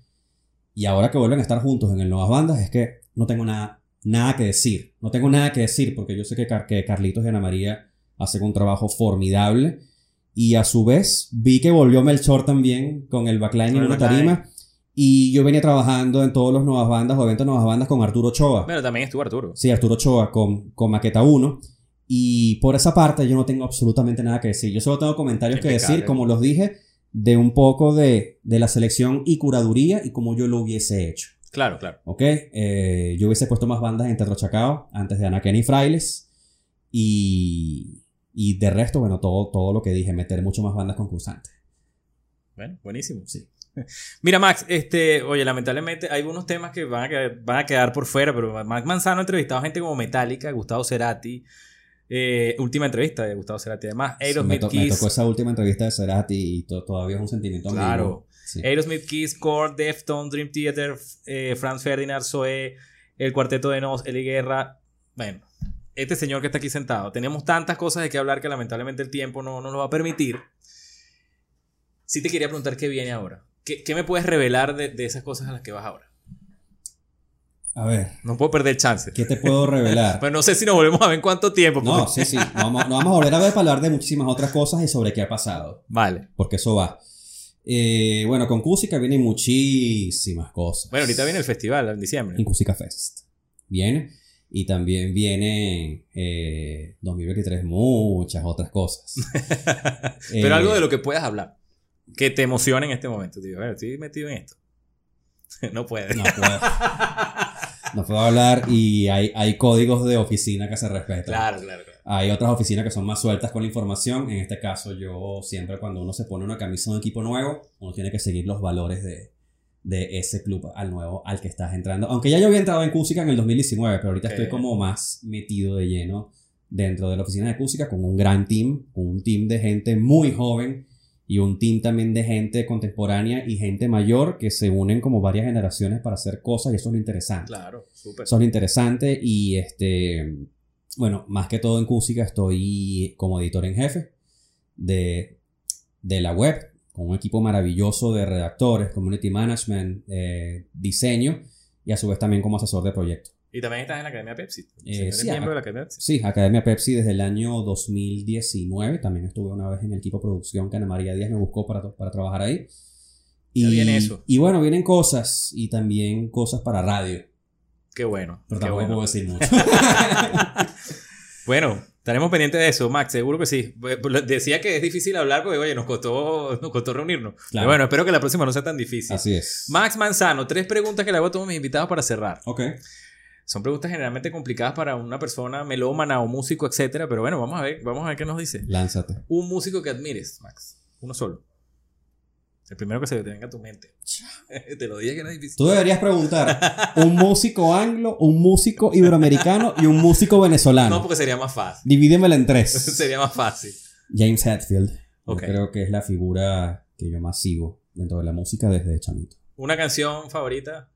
A: Y ahora que vuelven a estar juntos en el Nuevas Bandas es que no tengo nada, nada que decir. No tengo nada que decir porque yo sé que, Car- que Carlitos y Ana María hacen un trabajo formidable. Y a su vez vi que volvió Melchor también con el backline en
B: el
A: una tarima. Y yo venía trabajando en todos los Nuevas Bandas o eventos Nuevas Bandas con Arturo Ochoa.
B: Bueno, también estuvo Arturo.
A: Sí, Arturo Ochoa con, con Maqueta 1. Y por esa parte yo no tengo absolutamente nada que decir. Yo solo tengo comentarios que decir, como los dije, de un poco de, de la selección y curaduría y como yo lo hubiese hecho.
B: Claro, claro.
A: ¿Ok? Eh, yo hubiese puesto más bandas en Teatro Chacao antes de Anaquén y Frailes. Y, y de resto, bueno, todo, todo lo que dije, meter mucho más bandas concursantes.
B: Bueno, buenísimo.
A: Sí.
B: Mira, Max, este, oye, lamentablemente hay unos temas que van a van a quedar por fuera, pero Max Manzano ha entrevistado a gente como Metallica, Gustavo Cerati, eh, última entrevista de Gustavo Cerati, además,
A: me,
B: Aerosmith
A: to- me
B: Kiss,
A: tocó esa última entrevista de Cerati y to- todavía es un sentimiento.
B: Claro.
A: Sí.
B: Aerosmith Kiss, Core, Deftones, Dream Theater, eh, Franz Ferdinand, Zoe, el Cuarteto de Nos, Eli Guerra. Bueno, este señor que está aquí sentado. Tenemos tantas cosas de que hablar que lamentablemente el tiempo no nos lo va a permitir. Sí te quería preguntar qué viene ahora. ¿Qué, qué me puedes revelar de, de esas cosas a las que vas ahora?
A: A ver,
B: No puedo perder chance.
A: ¿qué te puedo revelar?
B: Pero no sé si nos volvemos a ver en cuánto tiempo.
A: No, sí, sí. No vamos, a volver a ver para hablar de muchísimas otras cosas y sobre qué ha pasado.
B: Vale.
A: Porque eso va. Eh, bueno, con Cusica vienen muchísimas cosas.
B: Bueno, ahorita viene el festival en diciembre.
A: En Cusica Fest. Viene. Y también viene eh, 2023 muchas otras cosas.
B: Pero
A: Eh,
B: algo de lo que puedas hablar. Que te emocione en este momento. Tío. A ver, estoy metido en esto. no puedes.
A: No puedo, no puedo hablar y hay, hay códigos de oficina que se respetan.
B: Claro, claro, claro.
A: Hay otras oficinas que son más sueltas con la información. En este caso, yo siempre cuando uno se pone una camisa de un equipo nuevo, uno tiene que seguir los valores de, de ese club al nuevo al que estás entrando. Aunque ya yo había entrado en Cusica en el 2019, pero ahorita estoy como más metido de lleno dentro de la oficina de Cusica con un gran team, con un team de gente muy joven y un team también de gente contemporánea y gente mayor que se unen como varias generaciones para hacer cosas y eso es lo interesante.
B: Claro, súper.
A: Eso es lo interesante y este, bueno, más que todo en Cusica estoy como editor en jefe de, de la web, con un equipo maravilloso de redactores, community management, eh, diseño y a su vez también como asesor de proyectos.
B: Y también estás en la Academia Pepsi.
A: Eh,
B: Señor, ¿Eres
A: sí,
B: miembro de la Academia Pepsi.
A: Sí, Academia Pepsi desde el año 2019, también estuve una vez en el equipo de producción que Ana María Díaz me buscó para, para trabajar ahí. Y,
B: viene eso.
A: y bueno, vienen cosas y también cosas para radio,
B: Qué bueno.
A: pero tampoco
B: bueno.
A: puedo decir mucho.
B: Bueno, estaremos pendientes de eso, Max, seguro que sí. Pues, Decía que es difícil hablar porque, oye, nos costó, nos costó reunirnos. Pero bueno, espero que la próxima no sea tan difícil.
A: Así es.
B: Max Manzano, tres preguntas que le hago a todos mis invitados para cerrar.
A: Ok.
B: Son preguntas generalmente complicadas para una persona melómana o músico, etcétera, pero bueno, vamos a ver, vamos a ver qué nos dice.
A: Lánzate.
B: Un músico que admires, Max. Uno solo. El primero que se te venga a tu mente. te lo dije que era difícil.
A: Tú deberías preguntar un músico anglo, un músico iberoamericano y un músico venezolano.
B: No, porque sería más fácil.
A: Divídemela en tres.
B: sería más fácil.
A: James Hetfield. Yo creo que es la figura que yo más sigo dentro de la música desde chamito.
B: Una canción favorita.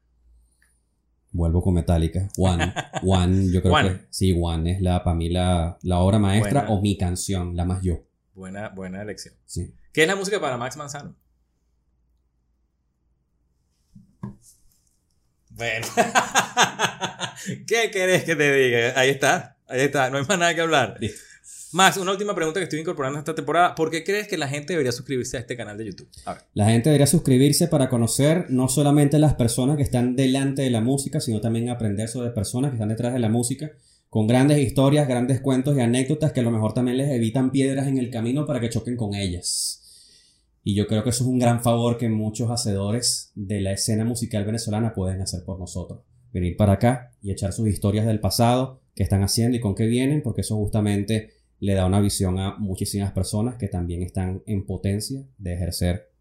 A: Vuelvo con Metallica. One. One, yo creo
B: One.
A: que sí, One es la, para mí la, la obra maestra
B: Buena.
A: o mi canción, la más yo.
B: Buena, buena elección.
A: Sí.
B: ¿Qué es la música para Max Manzano? Bueno. ¿Qué querés que te diga? Ahí está. Ahí está. No hay más nada que hablar.
A: Listo.
B: Max, una última pregunta que estoy incorporando esta temporada. ¿Por qué crees que la gente debería suscribirse a este canal de YouTube? A.
A: La gente debería suscribirse para conocer no solamente las personas que están delante de la música, sino también aprender sobre personas que están detrás de la música, con grandes historias, grandes cuentos y anécdotas que a lo mejor también les evitan piedras en el camino para que choquen con ellas. Y yo creo que eso es un gran favor que muchos hacedores de la escena musical venezolana pueden hacer por nosotros. Venir para acá y echar sus historias del pasado, qué están haciendo y con qué vienen, porque eso justamente le da una visión a muchísimas personas que también están en potencia de ejercer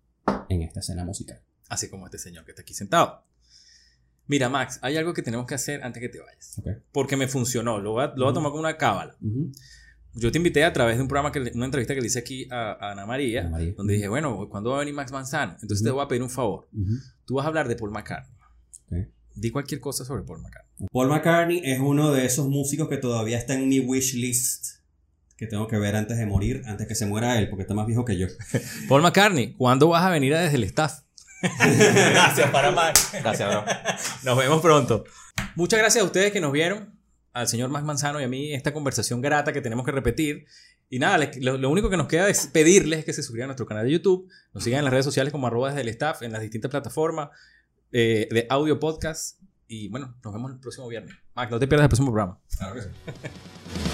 A: en esta escena musical.
B: Así como este señor que está aquí sentado. Mira, Max, hay algo que tenemos que hacer antes que te vayas. Porque me funcionó. Lo voy a, lo voy a tomar como una cábala. Yo te invité a través de un programa, que, le- una entrevista que le hice aquí a, a Ana María,
A: Ana María.
B: donde dije, bueno, ¿cuándo va a venir Max Manzano? Entonces te voy a pedir un favor.
A: Ujú.
B: Tú vas a hablar de Paul McCartney. Di cualquier cosa sobre Paul McCartney.
A: Paul McCartney es uno de esos músicos que todavía está en mi wish list que tengo que ver antes de morir, antes que se muera él, porque está más viejo que yo.
B: Paul McCartney, ¿cuándo vas a venir a desde el staff? gracias para Max.
D: Gracias, bro.
B: Nos vemos pronto. Muchas gracias a ustedes que nos vieron, al señor Max Manzano y a mí, esta conversación grata que tenemos que repetir. Y nada, les- lo, lo único que nos queda es pedirles que se suscriban a nuestro canal de YouTube, nos sigan en las redes sociales como arroba desde el staff, en las distintas plataformas eh, de audio podcast. Y bueno, nos vemos el próximo viernes. Max, no te pierdas el próximo programa.
A: Claro que sí.